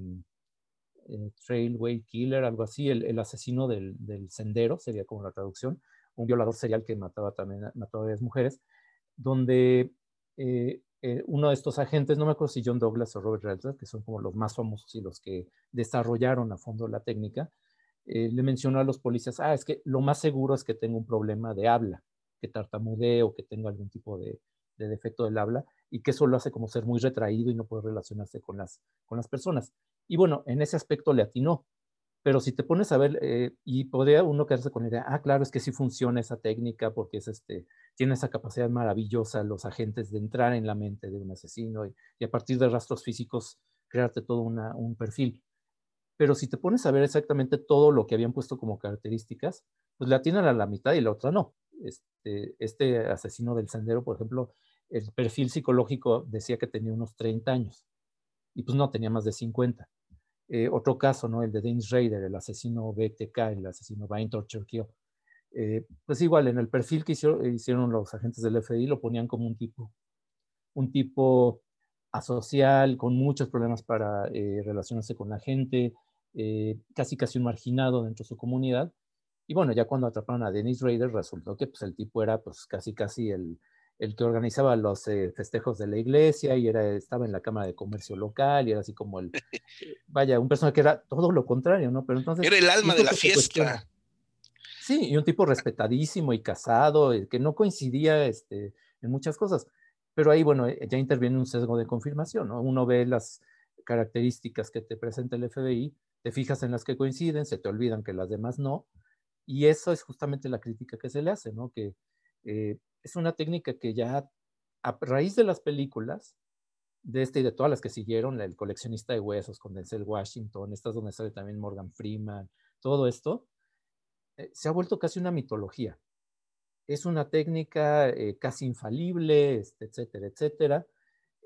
eh, Trailway Killer, algo así, el, asesino del, sendero, sería como la traducción, un violador serial que mataba también mataba a varias mujeres, donde eh, eh, uno de estos agentes, no me acuerdo si John Douglas o Robert Redford, que son como los más famosos y los que desarrollaron a fondo la técnica, le mencionó a los policías, ah, es que lo más seguro es que tengo un problema de habla, que tartamudee o que tengo algún tipo de defecto del habla, y que eso lo hace como ser muy retraído y no puede relacionarse con las, con las personas. Y bueno, en ese aspecto le atinó. Pero si te pones a ver, eh, y podría uno quedarse con la idea, ah, claro, es que sí funciona esa técnica porque es este, tiene esa capacidad maravillosa los agentes de entrar en la mente de un asesino y, a partir de rastros físicos crearte todo un perfil. Pero si te pones a ver exactamente todo lo que habían puesto como características, pues le atinan a la mitad y la otra no. Este, este asesino del sendero, por ejemplo, el perfil psicológico decía que tenía unos 30 años y pues no, tenía más de 50. Eh, otro caso, ¿no? El de Dennis Rader, el asesino BTK, el asesino Bain Torture eh, pues igual, en el perfil que hicieron, los agentes del FBI lo ponían como un tipo, un tipo asocial, con muchos problemas para eh, relacionarse con la gente, casi casi un marginado dentro de su comunidad. Y bueno, ya cuando atraparon a Dennis Rader, resultó que pues, el tipo era pues casi casi el, el que organizaba los eh, festejos de la iglesia y era, estaba en la Cámara de Comercio local y era así como el, <laughs> eh, vaya, un personaje que era todo lo contrario, ¿no? Pero entonces... Era el alma de la fiesta. Sí, y un tipo respetadísimo y casado, eh, que no coincidía este, en muchas cosas. Pero ahí, bueno, ya interviene un sesgo de confirmación, ¿no? Uno ve las características que te presenta el FBI, te fijas en las que coinciden, se te olvidan que las demás no, y eso es justamente la crítica que se le hace, ¿no? Que es una técnica que ya a raíz de las películas, de este y de todas las que siguieron, el coleccionista de huesos con Denzel Washington, estas donde sale también Morgan Freeman, todo esto, eh, se ha vuelto casi una mitología. Es una técnica eh, casi infalible, este, etcétera, etcétera.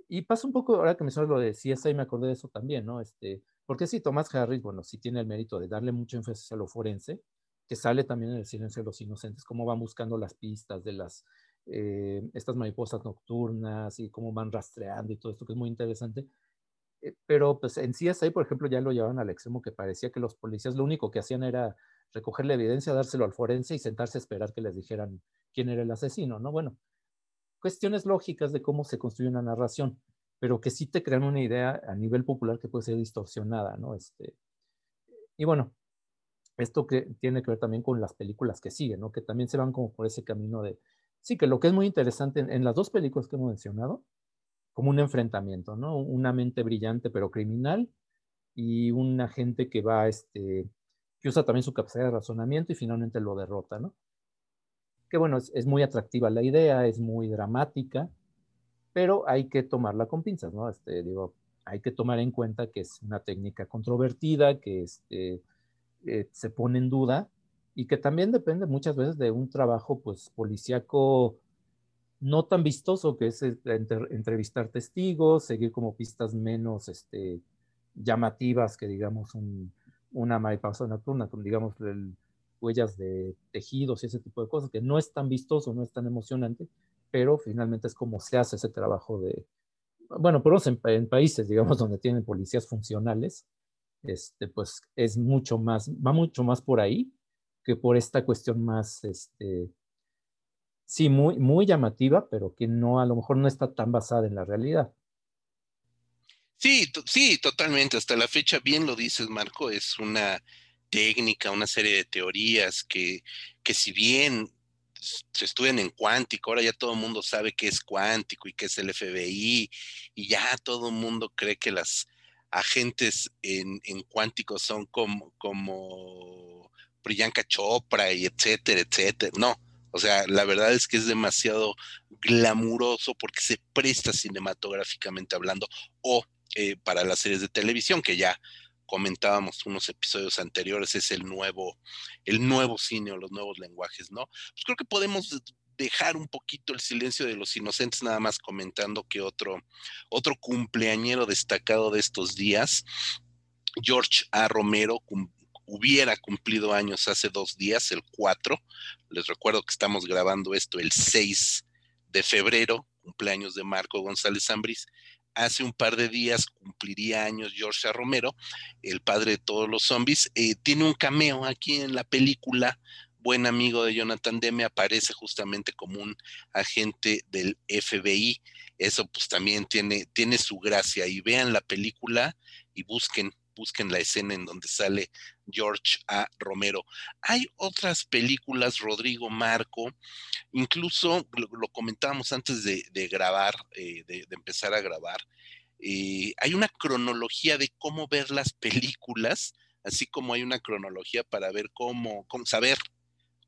Y pasa un poco, ahora que me suena lo de CSI, me acordé de eso también, ¿no? Este, porque sí, Tomás Harris, bueno, sí tiene el mérito de darle mucho énfasis a lo forense, que sale también en el silencio de los inocentes, cómo van buscando las pistas de las, eh, estas mariposas nocturnas y cómo van rastreando y todo esto, que es muy interesante. Eh, pero pues en CSI, por ejemplo, ya lo llevaban al extremo que parecía que los policías lo único que hacían era recoger la evidencia, dárselo al forense y sentarse a esperar que les dijeran quién era el asesino, ¿no? Bueno, cuestiones lógicas de cómo se construye una narración, pero que sí te crean una idea a nivel popular que puede ser distorsionada, ¿no? Este, y bueno, esto que tiene que ver también con las películas que siguen, ¿no? Que también se van como por ese camino de, Sí, que lo que es muy interesante en, las dos películas que hemos mencionado, como un enfrentamiento, ¿no? Una mente brillante pero criminal y una gente que va, este, que usa también su capacidad de razonamiento y finalmente lo derrota, ¿no? Que bueno, es, muy atractiva la idea, es muy dramática, pero hay que tomarla con pinzas, ¿no? Este, digo, hay que tomar en cuenta que es una técnica controvertida, que este, eh, se pone en duda y que también depende muchas veces de un trabajo pues policíaco no tan vistoso que es este, entrevistar testigos, seguir como pistas menos este, llamativas que digamos un, una mariposa nocturna, con digamos huellas de tejidos y ese tipo de cosas, que no es tan vistoso, no es tan emocionante, pero finalmente es como se hace ese trabajo de, bueno, pero en, en países, digamos, donde tienen policías funcionales, este, pues es mucho más, va mucho más por ahí que por esta cuestión más, este, sí, muy, muy llamativa, pero que no, a lo mejor no está tan basada en la realidad. Sí, sí, totalmente. Hasta la fecha, bien lo dices, Marco, es una técnica, una serie de teorías que, que si bien se estudian en cuántico, ahora ya todo el mundo sabe qué es cuántico y qué es el FBI, y ya todo el mundo cree que las agentes en, en cuántico son como, como Priyanka Chopra y etcétera, etcétera. No, o sea, la verdad es que es demasiado glamuroso porque se presta cinematográficamente hablando o eh, para las series de televisión que ya comentábamos unos episodios anteriores, es el nuevo, el nuevo cine o los nuevos lenguajes, ¿no? Pues creo que podemos dejar un poquito el silencio de los inocentes, nada más comentando que otro, otro cumpleañero destacado de estos días, George A. Romero, hubiera cumplido años hace dos días, el 4. Les recuerdo que estamos grabando esto el 6 de febrero, cumpleaños de Marco González Zambris. Hace un par de días cumpliría años George A. Romero, el padre de todos los zombies. Eh, tiene un cameo aquí en la película. Buen amigo de Jonathan Demme aparece justamente como un agente del FBI. Eso pues también tiene, tiene su gracia. Y vean la película y busquen busquen la escena en donde sale George A. Romero. Hay otras películas, Rodrigo Marco, incluso lo, comentábamos antes de, grabar, eh, de, empezar a grabar. Eh, hay una cronología de cómo ver las películas, así como hay una cronología para ver cómo, cómo saber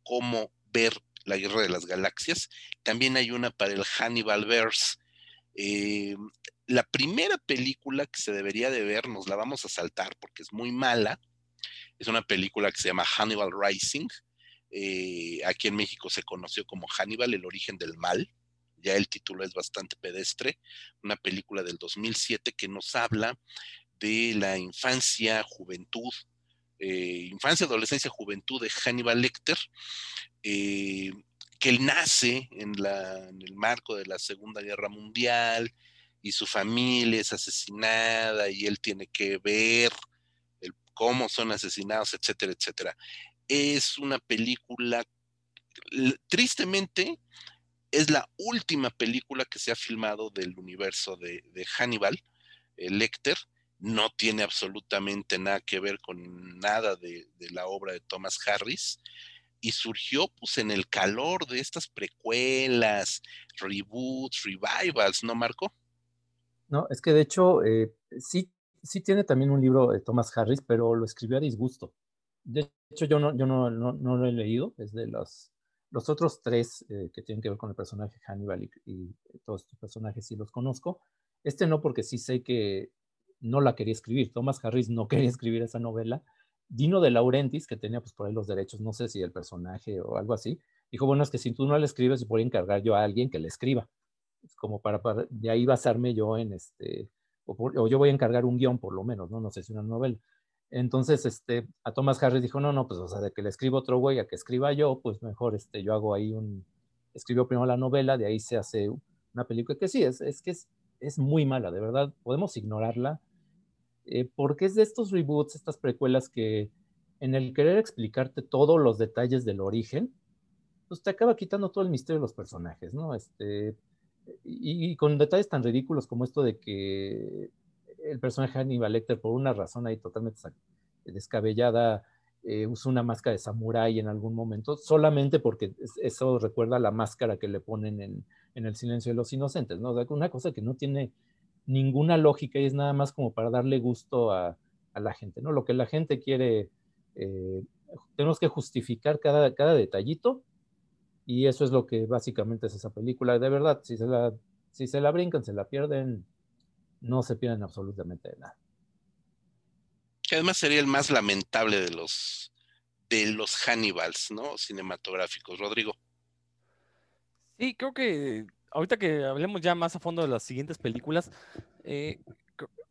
cómo ver la Guerra de las Galaxias. También hay una para el Hannibal Verse. Eh, la primera película que se debería de ver, nos la vamos a saltar porque es muy mala, es una película que se llama Hannibal Rising. Eh, aquí en México se conoció como Hannibal, el origen del mal. Ya el título es bastante pedestre. Una película del 2007 que nos habla de la infancia, juventud, eh, infancia, adolescencia, juventud de Hannibal Lecter, eh, que él nace en, el marco de la Segunda Guerra Mundial, y su familia es asesinada y él tiene que ver cómo son asesinados, etcétera, etcétera. Es una película, tristemente, es la última película que se ha filmado del universo de, Hannibal, el Lecter. No tiene absolutamente nada que ver con nada de, la obra de Thomas Harris y surgió pues en el calor de estas precuelas, reboots, revivals, ¿no, Marco? No, es que de hecho eh, sí, sí tiene también un libro de Thomas Harris, pero lo escribió a disgusto. De hecho, yo no, yo no, no, lo he leído, es de los, los otros tres eh, que tienen que ver con el personaje Hannibal y, todos estos personajes sí los conozco. Este no, porque sí sé que no la quería escribir. Thomas Harris no <laughs> quería escribir esa novela. Dino de Laurentiis, que tenía pues por ahí los derechos, no sé si el personaje o algo así, dijo, bueno, es que si tú no la escribes, voy a encargar yo a alguien que le escriba como para, de ahí basarme yo en este, o, yo voy a encargar un guion por lo menos, ¿no? No sé si una novela. Entonces, este, a Thomas Harris dijo, no, no, pues, o sea, de que le escribo otro güey a que escriba yo, pues mejor, este, yo hago ahí un, escribo primero la novela, de ahí se hace una película que sí, es, es que es, es muy mala, de verdad, podemos ignorarla, eh, porque es de estos reboots, estas precuelas que en el querer explicarte todos los detalles del origen, pues te acaba quitando todo el misterio de los personajes, ¿no? Este, y, con detalles tan ridículos como esto de que el personaje Hannibal Lecter, por una razón ahí totalmente descabellada, eh, usa una máscara de samurái en algún momento, solamente porque eso recuerda la máscara que le ponen en, El silencio de los inocentes, ¿no? una cosa que no tiene ninguna lógica y es nada más como para darle gusto a, la gente, ¿no? Lo que la gente quiere, eh, tenemos que justificar cada, cada detallito y eso es lo que básicamente es esa película. De verdad, si se la, si se la brincan, se la pierden, no se pierden absolutamente nada. Que además sería el más lamentable de los de los Hannibals, ¿no? Cinematográficos. Rodrigo. Sí, creo que ahorita que hablemos ya más a fondo de las siguientes películas, eh,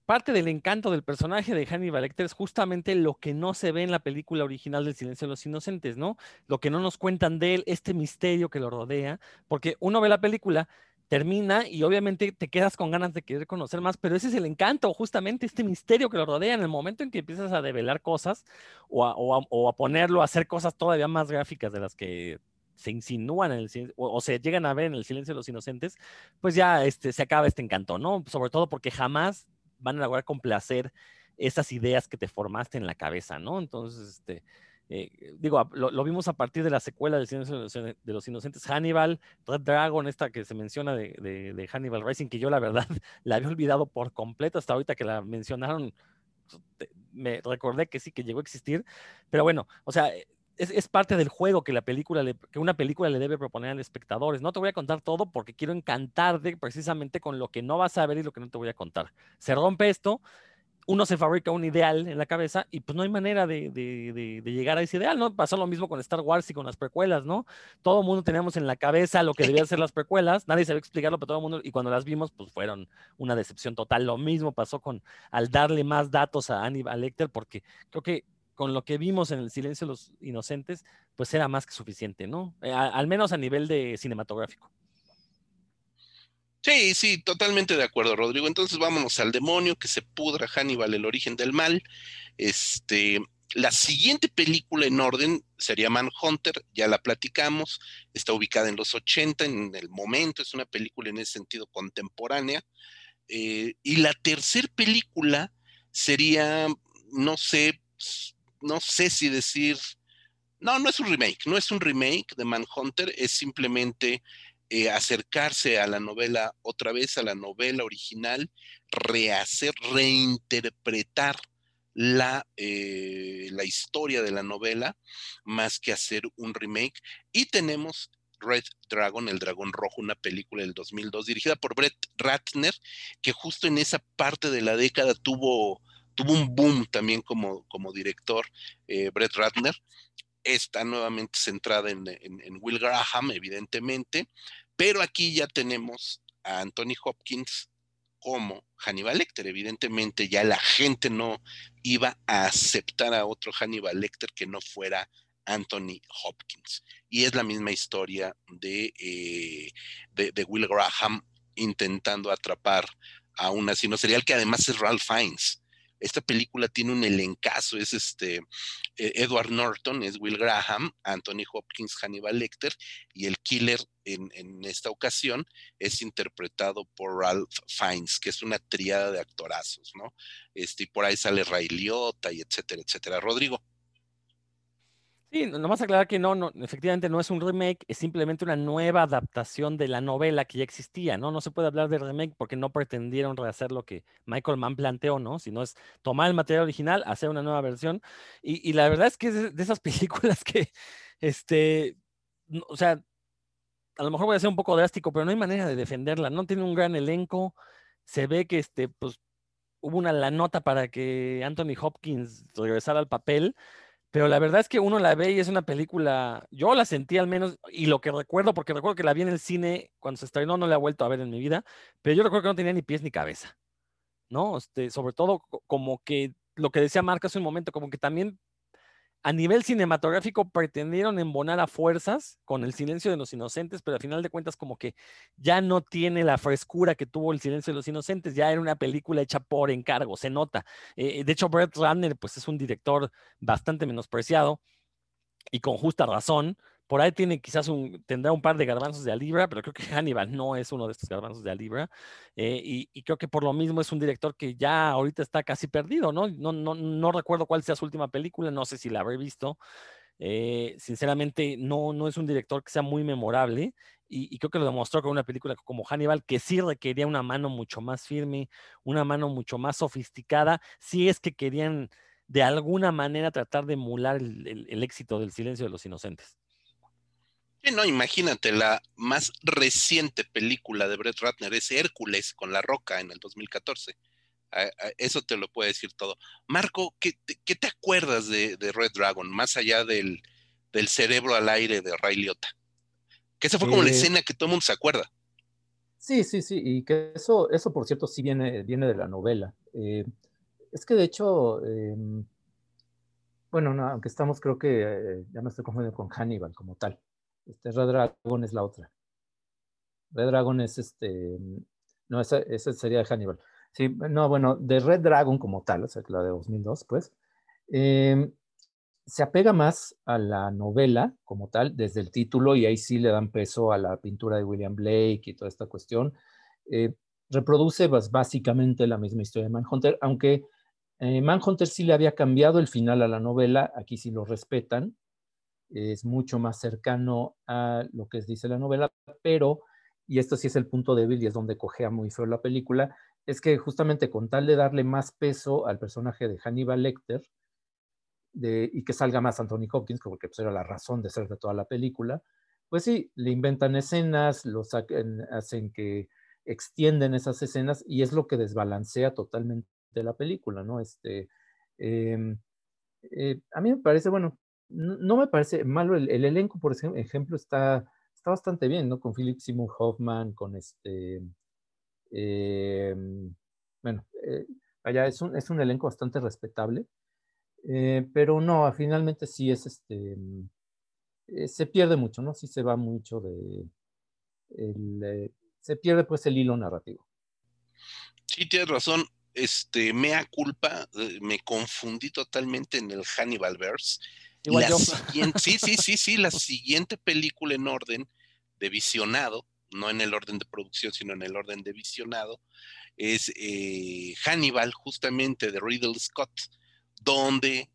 parte del encanto del personaje de Hannibal Lecter es justamente lo que no se ve en la película original del Silencio de los Inocentes, ¿no? Lo que no nos cuentan de él, este misterio que lo rodea, porque uno ve la película, termina y obviamente te quedas con ganas de querer conocer más, pero ese es el encanto, justamente este misterio que lo rodea en el momento en que empiezas a develar cosas o a, ponerlo a hacer cosas todavía más gráficas de las que se insinúan en el o, se llegan a ver en el silencio de los inocentes, pues ya este, se acaba este encanto, ¿no? Sobre todo porque jamás van a lograr complacer esas ideas que te formaste en la cabeza, ¿no? Entonces, este, eh, digo, lo, vimos a partir de la secuela del Silencio de los Inocentes, Hannibal, Red Dragon, esta que se menciona de, de, Hannibal Rising, que yo la verdad <laughs> la había olvidado por completo hasta ahorita que la mencionaron, me recordé que sí, que llegó a existir, pero bueno, o sea, es, parte del juego que la película que una película le debe proponer a los espectadores. No te voy a contar todo porque quiero encantarte precisamente con lo que no vas a ver y lo que no te voy a contar. Se rompe esto, uno se fabrica un ideal en la cabeza y pues no hay manera de, llegar a ese ideal, ¿no? Pasó lo mismo con Star Wars y con las precuelas, ¿no? Todo el mundo teníamos en la cabeza lo que debían ser las precuelas, nadie sabía explicarlo, pero todo el mundo, y cuando las vimos, pues fueron una decepción total. Lo mismo pasó con al darle más datos a Aníbal Lecter, porque creo que con lo que vimos en el silencio de los inocentes, pues era más que suficiente, ¿no? Eh, al menos a nivel de cinematográfico. Sí, sí, totalmente de acuerdo, Rodrigo. Entonces vámonos al demonio, que se pudra Hannibal, el origen del mal. Este, la siguiente película en orden sería Manhunter, ya la platicamos, está ubicada en los 80, en el momento, es una película en ese sentido contemporánea. Eh, y la tercera película sería, no sé, no sé si decir, no, no es un remake, no es un remake de Manhunter, es simplemente eh, acercarse a la novela otra vez, a la novela original, rehacer, reinterpretar la, eh, la historia de la novela, más que hacer un remake. Y tenemos Red Dragon, El Dragón Rojo, una película del 2002 dirigida por Brett Ratner, que justo en esa parte de la década tuvo, tuvo un boom también como, como director, eh, Brett Ratner. Está nuevamente centrada en, Will Graham, evidentemente, pero aquí ya tenemos a Anthony Hopkins como Hannibal Lecter. Evidentemente ya la gente no iba a aceptar a otro Hannibal Lecter que no fuera Anthony Hopkins. Y es la misma historia de, eh, de, Will Graham intentando atrapar a un asesino serial que además es Ralph Fiennes. Esta película tiene un elencazo, es este eh, Edward Norton, es Will Graham, Anthony Hopkins, Hannibal Lecter, y el killer en, esta ocasión es interpretado por Ralph Fiennes, que es una triada de actorazos, ¿no? Este, y por ahí sale Ray Liotta y etcétera, etcétera. Rodrigo. Sí, nomás aclarar que no, no, efectivamente no es un remake, es simplemente una nueva adaptación de la novela que ya existía, ¿no? No se puede hablar de remake porque no pretendieron rehacer lo que Michael Mann planteó, ¿no? Sino es tomar el material original, hacer una nueva versión. Y, la verdad es que es de esas <laughs> películas que, este, o sea, a lo mejor voy a ser un poco drástico, pero no hay manera de defenderla. No tiene un gran elenco, se ve que, este, pues, hubo una la nota para que Anthony Hopkins regresara al papel pero la verdad es que uno la ve y es una película, yo la sentí al menos, y lo que recuerdo, porque recuerdo que la vi en el cine cuando se estrenó, no la he vuelto a ver en mi vida, pero yo recuerdo que no tenía ni pies ni cabeza, ¿no? Este, sobre todo como que lo que decía Marca hace un momento, como que también a nivel cinematográfico pretendieron embonar a fuerzas con el silencio de los inocentes, pero al final de cuentas como que ya no tiene la frescura que tuvo el silencio de los inocentes, ya era una película hecha por encargo, se nota. Eh, de hecho, Brett Ratner pues es un director bastante menospreciado y con justa razón, por ahí tiene quizás un, tendrá un par de garbanzos de Alibra, pero creo que <laughs> Hannibal no es uno de estos garbanzos de Alibra. Eh, y, creo que por lo mismo es un director que ya ahorita está casi perdido, ¿no? No, no, no recuerdo cuál sea su última película, no sé si la habré visto. Eh, sinceramente, no, no es un director que sea muy memorable. Y, creo que lo demostró con una película como Hannibal, que sí requería una mano mucho más firme, una mano mucho más sofisticada, si es que querían de alguna manera tratar de emular el éxito del silencio de los inocentes no, imagínate, la más reciente película de Brett Ratner es Hércules con La Roca en el 2014. Eso te lo puede decir todo. Marco, ¿qué, te acuerdas de, Red Dragon, más allá del, cerebro al aire de Ray Liotta? Que esa fue como la eh, escena que todo el mundo se acuerda. Sí, sí, sí, y que eso, eso por cierto, sí viene, viene de la novela. Eh, es que de hecho, em, bueno, aunque estamos, creo que eh, ya me estoy confundiendo con Hannibal como tal. Este Red Dragon es la otra. Red Dragon es este. No, esa, sería de Hannibal. Sí, no, bueno, de Red Dragon como tal, o sea, la de 2002, pues, em, se apega más a la novela como tal, desde el título, y ahí sí le dan peso a la pintura de William Blake y toda esta cuestión. Eh, reproduce básicamente la misma historia de Manhunter, aunque Eh, Manhunter sí le había cambiado el final a la novela, aquí sí lo respetan, es mucho más cercano a lo que dice la novela, pero, y esto sí es el punto débil y es donde cogea muy feo la película, es que justamente con tal de darle más peso al personaje de Hannibal Lecter y que salga más Anthony Hopkins, porque pues era la razón de ser de toda la película, pues sí, le inventan escenas, lo hacen que extienden esas escenas y es lo que desbalancea totalmente la película, ¿no? Este, em, eh, a mí me parece, bueno, no, me parece malo, el, elenco, por ejemplo, está, está bastante bien, ¿no? Con Philip Simon Hoffman, con este, em, bueno, eh, allá es un, es un elenco bastante respetable, eh, pero no, finalmente sí es este, se pierde mucho, ¿no? Sí se va mucho de, se pierde pues el hilo narrativo. Sí, tienes razón. Este, mea culpa, eh, me confundí totalmente en el Hannibal Verse. Igual yo. sí, sí, sí, sí, la siguiente película en orden de visionado, no en el orden de producción, sino en el orden de visionado, es eh, Hannibal, justamente de Riddle Scott, donde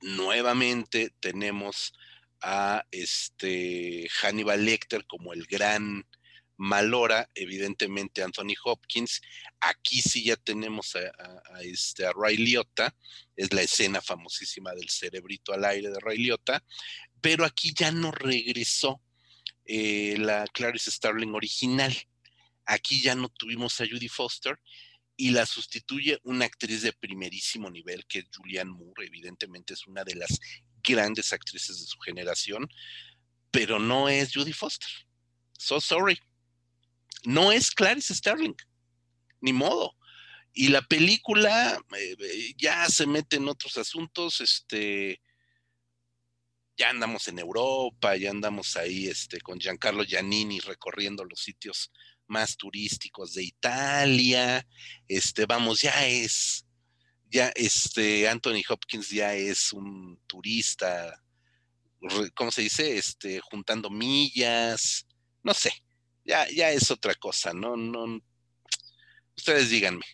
nuevamente tenemos a este Hannibal Lecter como el gran Malora, evidentemente Anthony Hopkins. Aquí sí ya tenemos a, este, Ray Liotta, es la escena famosísima del cerebrito al aire de Ray Liotta, pero aquí ya no regresó eh, la Clarice Starling original. Aquí ya no tuvimos a Judy Foster y la sustituye una actriz de primerísimo nivel, que es Julianne Moore, evidentemente es una de las grandes actrices de su generación, pero no es Judy Foster. So sorry no es Clarice Sterling, ni modo. Y la película eh, eh, ya se mete en otros asuntos, este, ya andamos en Europa, ya andamos ahí este, con Giancarlo Giannini recorriendo los sitios más turísticos de Italia, este, vamos, ya es, ya este, Anthony Hopkins ya es un turista, ¿cómo se dice? Este, juntando millas, no sé, ya, ya es otra cosa, ¿no? no ustedes díganme.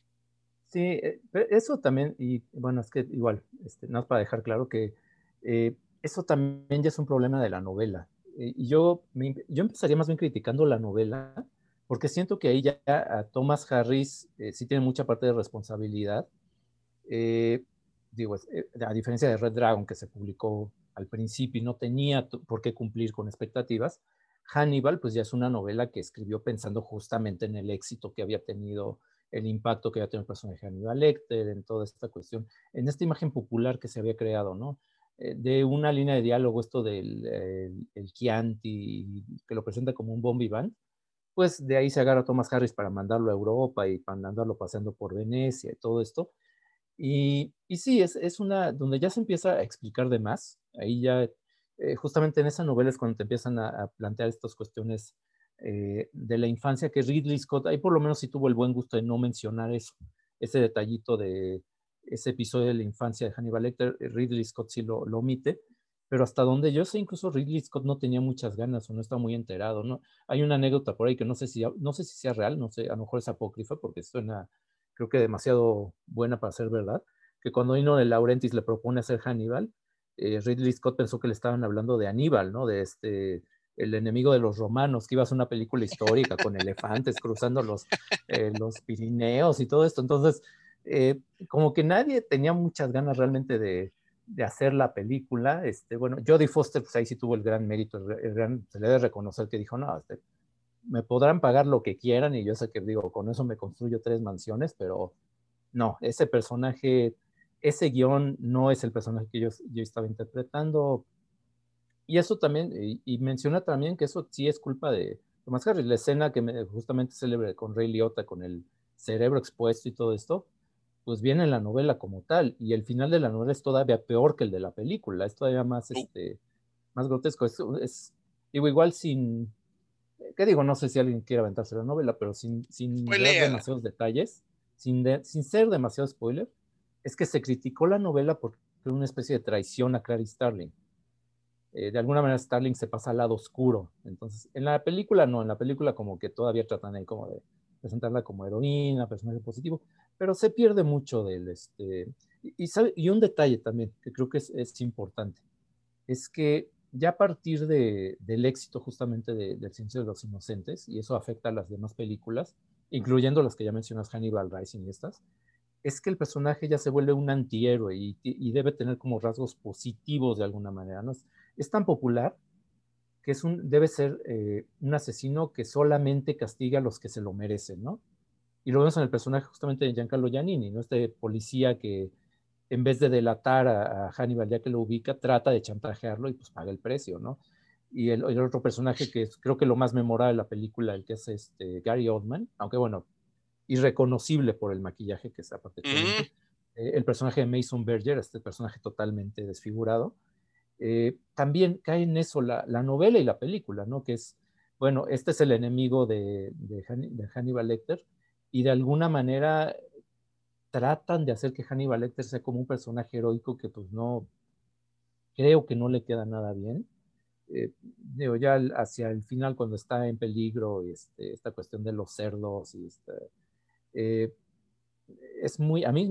Sí, eh, eso también, y bueno, es que igual, este, nada más para dejar claro que eh, eso también ya es un problema de la novela. Eh, y yo, yo empezaría más bien criticando la novela, porque siento que ahí ya a Thomas Harris sí tiene mucha parte de responsabilidad. digo, a diferencia de Red Dragon, que se publicó al principio y no tenía por qué cumplir con expectativas, Hannibal, pues ya es una novela que escribió pensando justamente en el éxito que había tenido, el impacto que había tenido el personaje Hannibal Lecter, en toda esta cuestión, en esta imagen popular que se había creado, ¿no? Eh, de una línea de diálogo, esto del el, Chianti, que lo presenta como un bombi pues de ahí se agarra Thomas Harris para mandarlo a Europa y para mandarlo paseando por Venecia y todo esto. Y, y sí, es, es, una, donde ya se empieza a explicar de más, ahí ya eh, justamente en esa novela es cuando te empiezan a, plantear estas cuestiones eh, de la infancia, que Ridley Scott, ahí por lo menos sí tuvo el buen gusto de no mencionar ese detallito de ese episodio de la infancia de Hannibal Lecter, eh, Ridley Scott sí lo, omite, pero hasta donde yo sé, incluso Ridley Scott no tenía muchas ganas o no está muy enterado, ¿no? Hay una anécdota por ahí que no sé si, no sé si sea real, no sé, a lo mejor es apócrifa porque suena, creo que demasiado buena para ser verdad, que cuando Ino de Laurentis le propone hacer Hannibal, eh, Ridley Scott pensó que le estaban hablando de Aníbal, ¿no? De este, el enemigo de los romanos, que iba a ser una película histórica con elefantes cruzando los, eh, los Pirineos y todo esto. Entonces, eh, como que nadie tenía muchas ganas realmente de, de, hacer la película. Este, bueno, Jodie Foster, pues ahí sí tuvo el gran mérito, el gran, se le debe reconocer que dijo, no, este, me podrán pagar lo que quieran y yo sé que digo, con eso me construyo tres mansiones, pero no, ese personaje ese guion no es el personaje que yo, yo estaba interpretando. Y eso también, y, menciona también que eso sí es culpa de Thomas Harris, la escena que me, justamente celebre con Ray Liotta, con el cerebro expuesto y todo esto, pues viene en la novela como tal, y el final de la novela es todavía peor que el de la película, es todavía más, oh. este, más grotesco. Es, digo, igual sin, ¿qué digo? No sé si alguien quiere aventarse la novela, pero sin, sin demasiados detalles, sin, sin ser demasiado spoiler, es que se criticó la novela por una especie de traición a Clarice Starling. Eh, de alguna manera Starling se pasa al lado oscuro. Entonces, en la película no, en la película como que todavía tratan ahí como de presentarla como heroína, personaje positivo, pero se pierde mucho del, este, Y, y un detalle también que creo que es, es importante, es que ya a partir de, del éxito justamente de, del Silencio de los Inocentes, y eso afecta a las demás películas, incluyendo las que ya mencionas, Hannibal Rising y estas, es que el personaje ya se vuelve un antihéroe y, y debe tener como rasgos positivos de alguna manera. ¿no? Es, es tan popular que es un, debe ser eh, un asesino que solamente castiga a los que se lo merecen, ¿no? Y lo vemos en el personaje justamente de Giancarlo Giannini, ¿no? Este policía que en vez de delatar a, Hannibal ya que lo ubica, trata de chantajearlo y pues paga el precio, ¿no? Y el, otro personaje que es, creo que lo más memorable de la película, el que es este Gary Oldman, aunque bueno, irreconocible por el maquillaje que es aparte. Eh, el personaje de Mason Berger, este personaje totalmente desfigurado, eh, también cae en eso la, novela y la película, ¿no? Que es, bueno, este es el enemigo de, de, Hannibal Lecter y de alguna manera tratan de hacer que Hannibal Lecter sea como un personaje heroico que pues no, creo que no le queda nada bien. Eh, digo, ya hacia el final cuando está en peligro este, esta cuestión de los cerdos y este, eh, es muy, a mí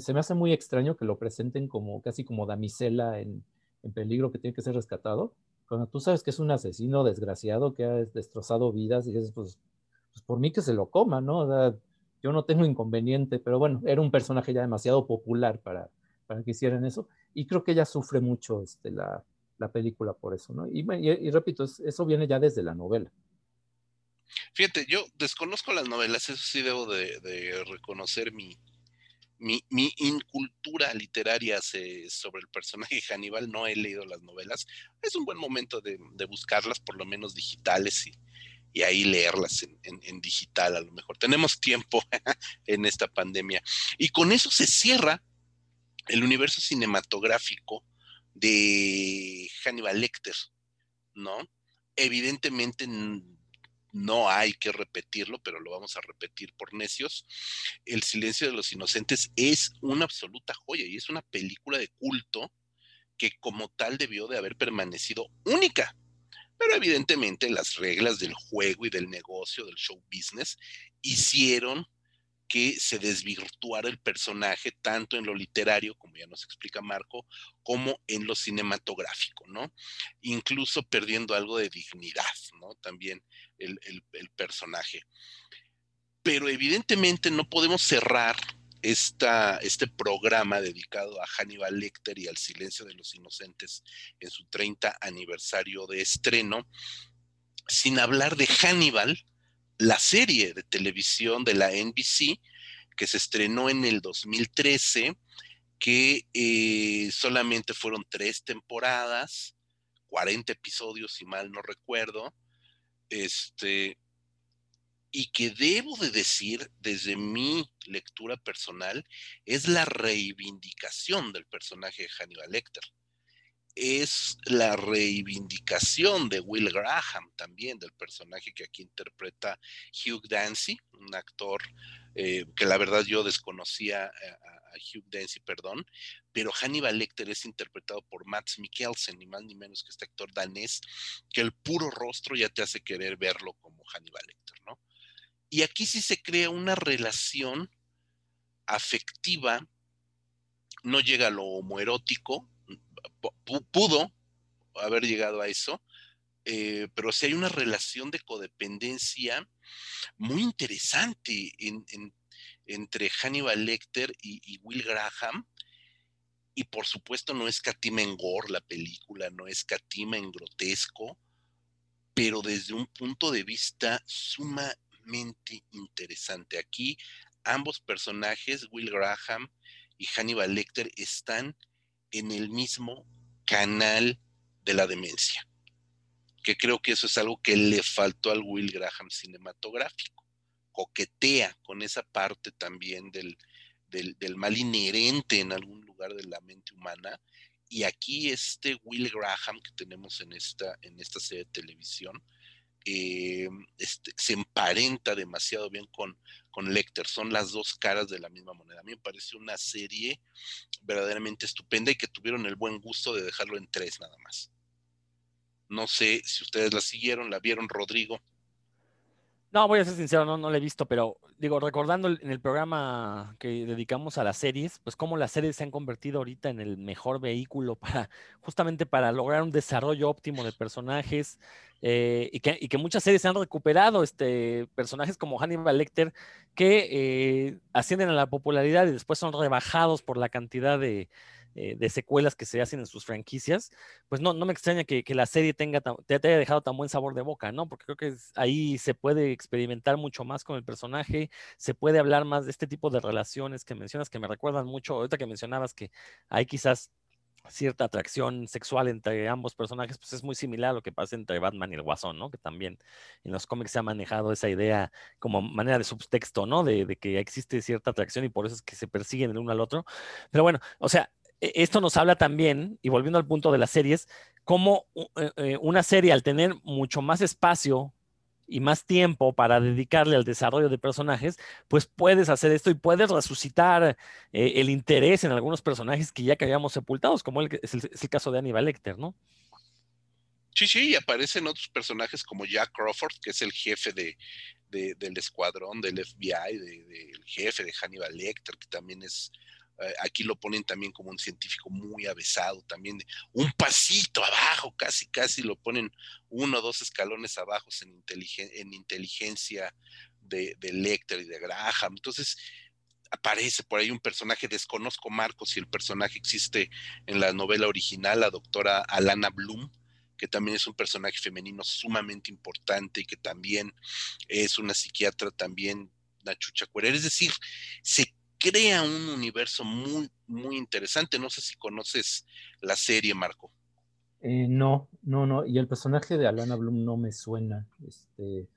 se me hace muy extraño que lo presenten como casi como damisela en, en peligro que tiene que ser rescatado, cuando tú sabes que es un asesino desgraciado que ha destrozado vidas y dices, pues, pues por mí que se lo coma, ¿no? Yo no tengo inconveniente, pero bueno, era un personaje ya demasiado popular para, para que hicieran eso y creo que ella sufre mucho este, la, la película por eso, ¿no? Y, repito, eso viene ya desde la novela. Fíjate, yo desconozco las novelas, eso sí debo de, reconocer mi, mi, incultura literaria sobre el personaje Hannibal, no he leído las novelas. Es un buen momento de, buscarlas, por lo menos digitales, y ahí leerlas en, digital a lo mejor. Tenemos tiempo <laughs> en esta pandemia. Y con eso se cierra el universo cinematográfico de Hannibal Lecter, ¿no? Evidentemente no hay que repetirlo, pero lo vamos a repetir por necios. El silencio de los inocentes es una absoluta joya y es una película de culto que como tal debió de haber permanecido única. Pero evidentemente las reglas del juego y del negocio, del show business, hicieron que se desvirtuara el personaje tanto en lo literario, como ya nos explica Marco, como en lo cinematográfico, ¿no? Incluso perdiendo algo de dignidad, ¿no? También el, personaje. Pero evidentemente no podemos cerrar esta, este programa dedicado a Hannibal Lecter y al silencio de los inocentes en su 30 aniversario de estreno, sin hablar de Hannibal, la serie de televisión de la NBC que se estrenó en el 2013, que eh, solamente fueron tres temporadas, 40 episodios, si mal no recuerdo, este, y que debo de decir desde mi lectura personal, es la reivindicación del personaje de Hannibal Lecter es la reivindicación de Will Graham también, del personaje que aquí interpreta Hugh Dancy, un actor eh, que la verdad yo desconocía a, Hugh Dancy, perdón, pero Hannibal Lecter es interpretado por Max Mikkelsen, ni más ni menos que este actor danés, que el puro rostro ya te hace querer verlo como Hannibal Lecter, ¿no? Y aquí sí se crea una relación afectiva, no llega a lo homoerótico, pudo haber llegado a eso, eh, pero sí hay una relación de codependencia muy interesante entre Hannibal Lecter y, Will Graham. Y por supuesto no es catima en gore la película, no es catima en grotesco, pero desde un punto de vista sumamente interesante. Aquí ambos personajes, Will Graham y Hannibal Lecter, están en el mismo canal de la demencia. Que creo que eso es algo que le faltó al Will Graham cinematográfico. Coquetea con esa parte también del, del, mal inherente en algún lugar de la mente humana. Y aquí este Will Graham que tenemos en esta, en esta serie de televisión, eh, este, se emparenta demasiado bien con, con Lecter. Son las dos caras de la misma moneda. A mí me parece una serie verdaderamente estupenda y que tuvieron el buen gusto de dejarlo en tres nada más. No sé si ustedes la siguieron, la vieron, Rodrigo. No, voy a ser sincero, no, no he visto, pero digo, recordando en el programa que dedicamos a las series, pues cómo las series se han convertido ahorita en el mejor vehículo para, justamente para lograr un desarrollo óptimo de personajes, eh, y, que, y, que, muchas series han recuperado este, personajes como Hannibal Lecter que eh, ascienden a la popularidad y después son rebajados por la cantidad de, eh, de secuelas que se hacen en sus franquicias, pues no, no me extraña que, la serie tenga te, haya dejado tan buen sabor de boca, ¿no? Porque creo que ahí se puede experimentar mucho más con el personaje, se puede hablar más de este tipo de relaciones que mencionas, que me recuerdan mucho, ahorita que mencionabas que hay quizás cierta atracción sexual entre ambos personajes, pues es muy similar a lo que pasa entre Batman y el Guasón, ¿no? Que también en los cómics se ha manejado esa idea como manera de subtexto, ¿no? De, de, que existe cierta atracción y por eso es que se persiguen el uno al otro. Pero bueno, o sea, esto nos habla también, y volviendo al punto de las series, cómo eh, eh, una serie al tener mucho más espacio y más tiempo para dedicarle al desarrollo de personajes, pues puedes hacer esto y puedes resucitar eh, el interés en algunos personajes que ya que habíamos sepultados, como el, es, el, caso de Aníbal Lecter, ¿no? Sí, sí, y aparecen otros personajes como Jack Crawford, que es el jefe de, del escuadrón del FBI, del jefe de Hannibal Lecter, que también es aquí lo ponen también como un científico muy avesado, también un pasito abajo, casi, casi lo ponen uno o dos escalones abajo en, en inteligencia de, de Lecter y de Graham. Entonces, aparece por ahí un personaje, desconozco Marcos si el personaje existe en la novela original, la doctora Alana Bloom, que también es un personaje femenino sumamente importante y que también es una psiquiatra también una chucha Es decir, se crea un universo muy, muy interesante. No sé si conoces la serie, Marco. Eh, no, no, no. Y el personaje de Alana Bloom no me suena. Este,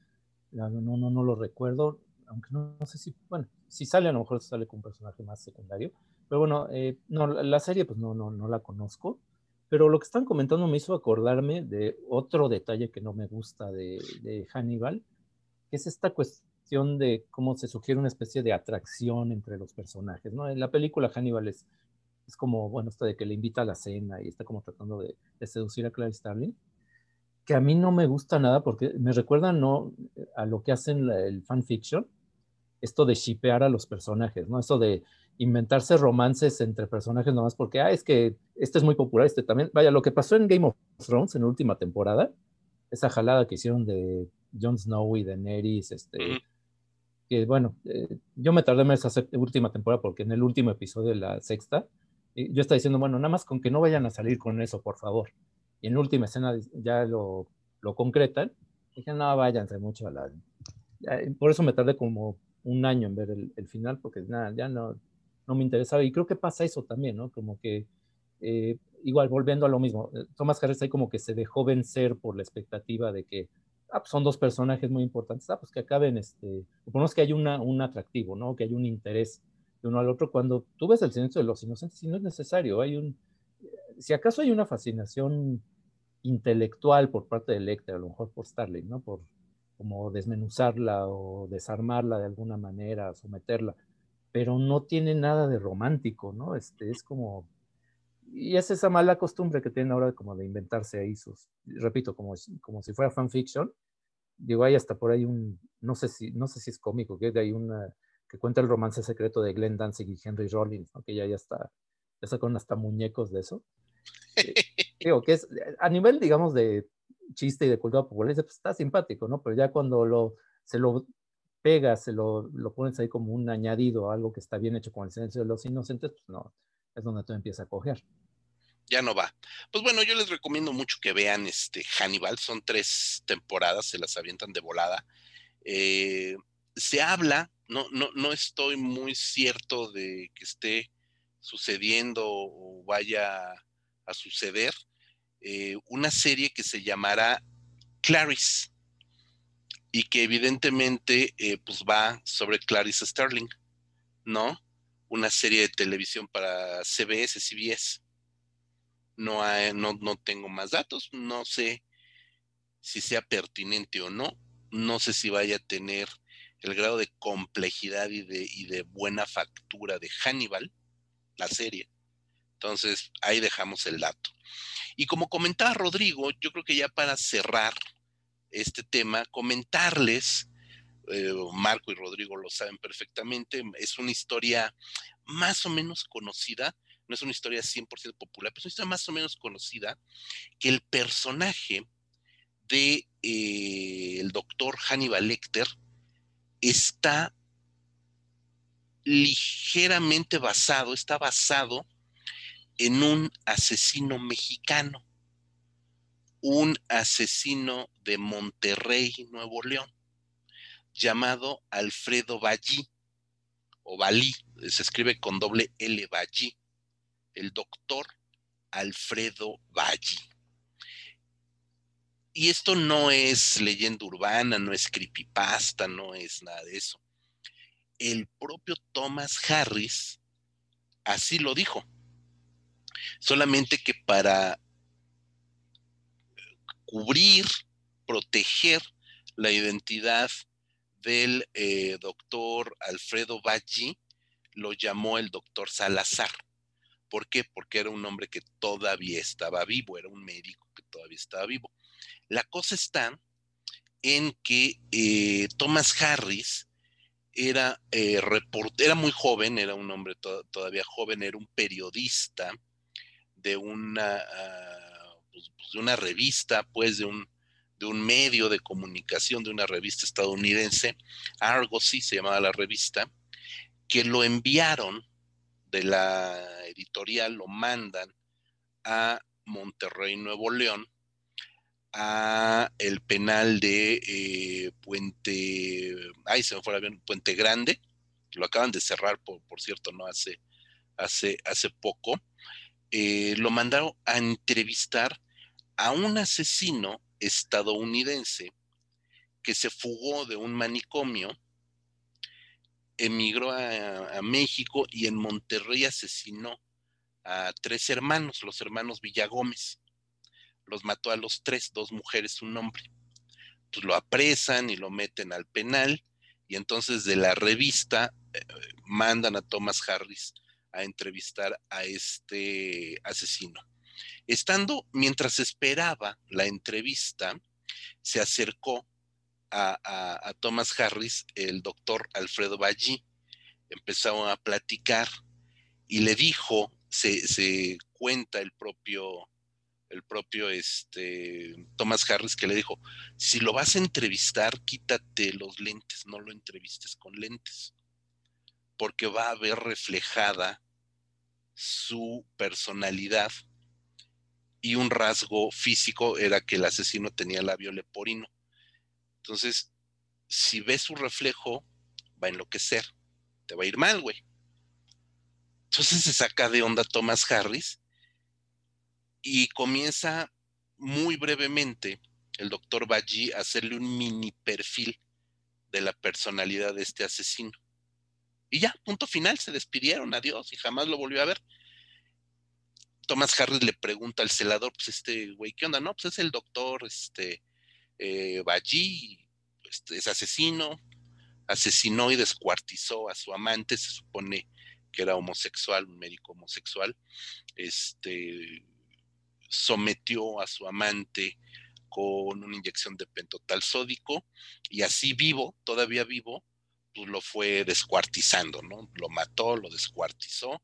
no, no, no lo recuerdo. Aunque no, sé si, bueno, si sale, a lo mejor sale con un personaje más secundario. Pero bueno, eh, no, la serie, pues no, no, no la conozco. Pero lo que están comentando me hizo acordarme de otro detalle que no me gusta de, de Hannibal, que es esta cuestión de cómo se sugiere una especie de atracción entre los personajes, ¿no? En la película Hannibal es, es como, bueno, esto de que le invita a la cena y está como tratando de, seducir a Clarice Starling, que a mí no me gusta nada porque me recuerda no a lo que hacen el fanfiction, esto de shipear a los personajes, ¿no? Esto de inventarse romances entre personajes nomás porque, ah, es que este es muy popular, este también. Vaya, lo que pasó en Game of Thrones en la última temporada, esa jalada que hicieron de Jon Snow y Daenerys, este, que bueno, eh, yo me tardé en esa última temporada porque en el último episodio de la sexta, yo estaba diciendo, bueno, nada más con que no vayan a salir con eso, por favor. Y en la última escena ya lo, lo concretan. Dije, no, váyanse mucho a la... por eso me tardé como un año en ver el, final, porque nada, ya no, no me interesaba. Y creo que pasa eso también, ¿no? Como que, eh, igual, volviendo a lo mismo, eh, Thomas Harris ahí como que se dejó vencer por la expectativa de que ah, pues son dos personajes muy importantes, ah, pues que acaben, este, suponemos que hay una, un atractivo, ¿no? Que hay un interés de uno al otro. Cuando tú ves el silencio de los inocentes, si no es necesario, hay un, si acaso hay una fascinación intelectual por parte de Lecter, a lo mejor por Starling, ¿no? Por como desmenuzarla o desarmarla de alguna manera, someterla, pero no tiene nada de romántico, ¿no? Este, es como, y es esa mala costumbre que tienen ahora como de inventarse ahí sus, repito, como, como si fuera fanfiction. Digo, hay hasta por ahí un, no sé si, no sé si es cómico, que hay una, que cuenta el romance secreto de Glenn Danzig y Henry Rollins, que ya, ya está, ya sacaron hasta muñecos de eso. Eh, <laughs> digo, que es, a nivel, digamos, de chiste y de cultura popular, pues está simpático, ¿no? Pero ya cuando lo, se lo pegas, se lo, lo pones ahí como un añadido, algo que está bien hecho con el silencio de los inocentes, pues no, es donde tú empiezas a coger ya no va. Pues bueno, yo les recomiendo mucho que vean este Hannibal, son tres temporadas, se las avientan de volada. Eh, se habla, no, no, no estoy muy cierto de que esté sucediendo o vaya a suceder, eh, una serie que se llamará Clarice y que evidentemente eh, pues va sobre Clarice Sterling, ¿no? Una serie de televisión para CBS, CBS no, no, no tengo más datos, no sé si sea pertinente o no, no sé si vaya a tener el grado de complejidad y de, y de buena factura de Hannibal, la serie. Entonces, ahí dejamos el dato. Y como comentaba Rodrigo, yo creo que ya para cerrar este tema, comentarles eh, Marco y Rodrigo lo saben perfectamente, es una historia más o menos conocida, no es una historia 100% popular, pero es una historia más o menos conocida, que el personaje de eh, doctor Hannibal Lecter está ligeramente basado, está basado en un asesino mexicano, un asesino de Monterrey, Nuevo León, llamado Alfredo Ballí, o Ballí, se escribe con doble L Ballí, el doctor Alfredo Ballí. Y esto no es leyenda urbana, no es creepypasta, no es nada de eso. El propio Thomas Harris así lo dijo. Solamente que para cubrir, proteger la identidad del eh, doctor Alfredo Baggi, lo llamó el doctor Salazar. ¿Por qué? Porque era un hombre que todavía estaba vivo, era un médico que todavía estaba vivo. La cosa está en que eh, Thomas Harris era, eh, era muy joven, era un hombre todavía joven, era un periodista de una, ah, pues, pues, de una revista, pues de un, de un medio de comunicación, de una revista estadounidense, Argosy se llamaba la revista, que lo enviaron de la editorial, lo mandan a Monterrey, Nuevo León, a el penal de eh, Puente, ay, se me fue Puente Grande, lo acaban de cerrar, por, por cierto, no hace, hace, hace poco, eh, lo mandaron a entrevistar a un asesino estadounidense que se fugó de un manicomio, emigró a, México y en Monterrey asesinó a tres hermanos, los hermanos Villagómez los mató a los tres, dos mujeres, un hombre. Pues lo apresan y lo meten al penal y entonces de la revista eh, mandan a Thomas Harris a entrevistar a este asesino. Estando, mientras esperaba la entrevista, se acercó a, Thomas Harris el doctor Alfredo Ballí, empezaron a platicar y le dijo, se, se cuenta el propio el propio este, Thomas Harris que le dijo, si lo vas a entrevistar, quítate los lentes, no lo entrevistes con lentes, porque va a ver reflejada su personalidad y un rasgo físico era que el asesino tenía labio leporino. Entonces, si ves su reflejo, va a enloquecer, te va a ir mal, güey. Entonces se saca de onda Thomas Harris y comienza muy brevemente el doctor Ballí a hacerle un mini perfil de la personalidad de este asesino. Y ya, punto final, se despidieron, adiós, y jamás lo volvió a ver. Thomas Harris le pregunta al celador, pues este güey, ¿qué onda? No, pues es el doctor, este, eh, Ballí, este, es asesino, asesinó y descuartizó a su amante, se supone que era homosexual, un médico homosexual, este, sometió a su amante con una inyección de pentotal sódico y así vivo, todavía vivo, pues lo fue descuartizando, ¿no? Lo mató, lo descuartizó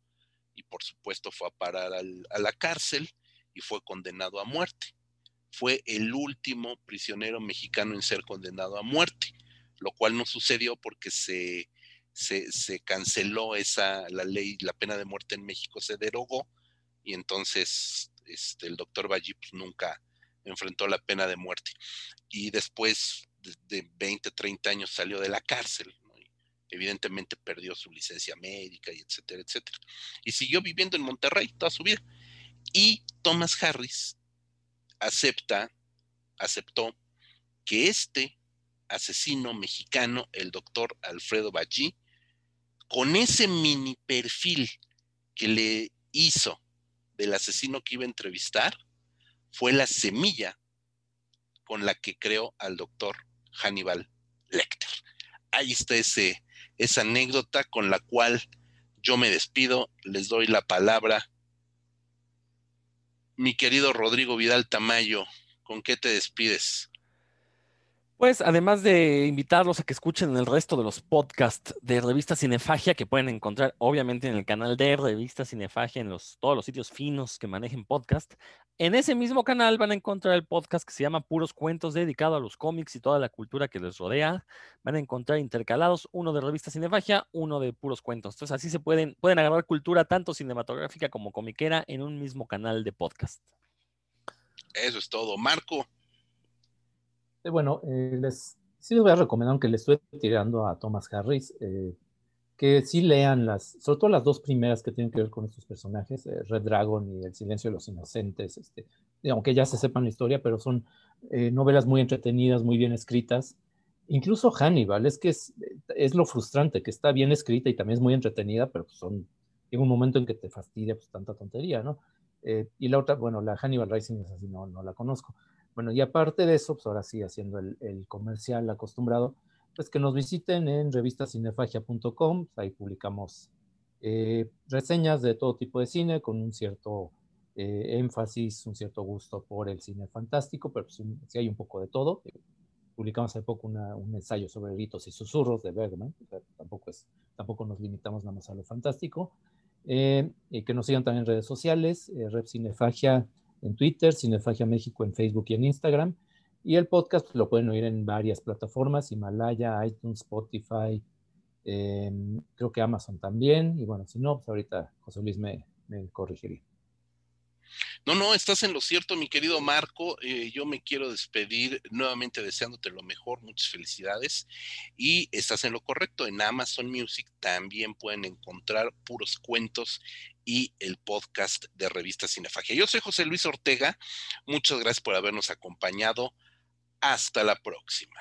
y por supuesto fue a parar a la cárcel y fue condenado a muerte. Fue el último prisionero mexicano en ser condenado a muerte, lo cual no sucedió porque se, se, canceló esa, la ley, la pena de muerte en México se derogó y entonces este, el doctor Ballí pues, nunca enfrentó la pena de muerte. Y después de, 20, 30 años salió de la cárcel. evidentemente perdió su licencia médica y etcétera, etcétera. Y siguió viviendo en Monterrey toda su vida. Y Thomas Harris acepta, aceptó que este asesino mexicano, el doctor Alfredo Ballí, con ese mini perfil que le hizo del asesino que iba a entrevistar fue la semilla con la que creó al doctor Hannibal Lecter. Ahí está ese, esa anécdota con la cual yo me despido, les doy la palabra. Mi querido Rodrigo Vidal Tamayo, ¿con qué te despides? Pues además de invitarlos a que escuchen el resto de los podcasts de Revista Cinefagia que pueden encontrar obviamente en el canal de Revista Cinefagia en los, todos los sitios finos que manejen podcast, en ese mismo canal van a encontrar el podcast que se llama Puros Cuentos dedicado a los cómics y toda la cultura que les rodea. Van a encontrar intercalados uno de Revista Cinefagia, uno de Puros Cuentos. Entonces así se pueden, pueden agarrar cultura tanto cinematográfica como comiquera en un mismo canal de podcast. Eso es todo. Marco. Eh, bueno, eh, les, sí les voy a recomendar, aunque le estoy tirando a Thomas Harris, eh, que sí lean las, sobre todo las dos primeras que tienen que ver con estos personajes, Red Dragon y El Silencio de los Inocentes, este, aunque ya se sepan la historia, pero son novelas muy entretenidas, muy bien escritas. Incluso Hannibal, es que es, es, lo frustrante, que está bien escrita y también es muy entretenida, pero pues son, llega un momento en que te fastidia pues, tanta tontería, ¿no? y la otra, bueno, la Hannibal Rising es así, no, no la conozco. Bueno, y aparte de eso, pues ahora sí, haciendo el, comercial acostumbrado, pues que nos visiten en revistacinefagia.com, ahí publicamos eh, reseñas de todo tipo de cine con un cierto eh, énfasis, un cierto gusto por el cine fantástico, pero pues, sí hay un poco de todo. Publicamos hace poco un ensayo sobre gritos y susurros de Bergman, tampoco, tampoco nos limitamos nada más a lo fantástico. Eh, y que nos sigan también en redes sociales, Rep Cinefagia en Twitter, Cinefagia México en Facebook y en Instagram. Y el podcast lo pueden oír en varias plataformas, Himalaya, iTunes, Spotify, em, creo que Amazon también. Y bueno, si no, pues ahorita José Luis me, me corregiría. No, no, estás en lo cierto, mi querido Marco. Eh, yo me quiero despedir nuevamente deseándote lo mejor, muchas felicidades. Y estás en lo correcto, en Amazon Music también pueden encontrar puros cuentos y el podcast de Revista Cinefagia. Yo soy José Luis Ortega, muchas gracias por habernos acompañado. Hasta la próxima.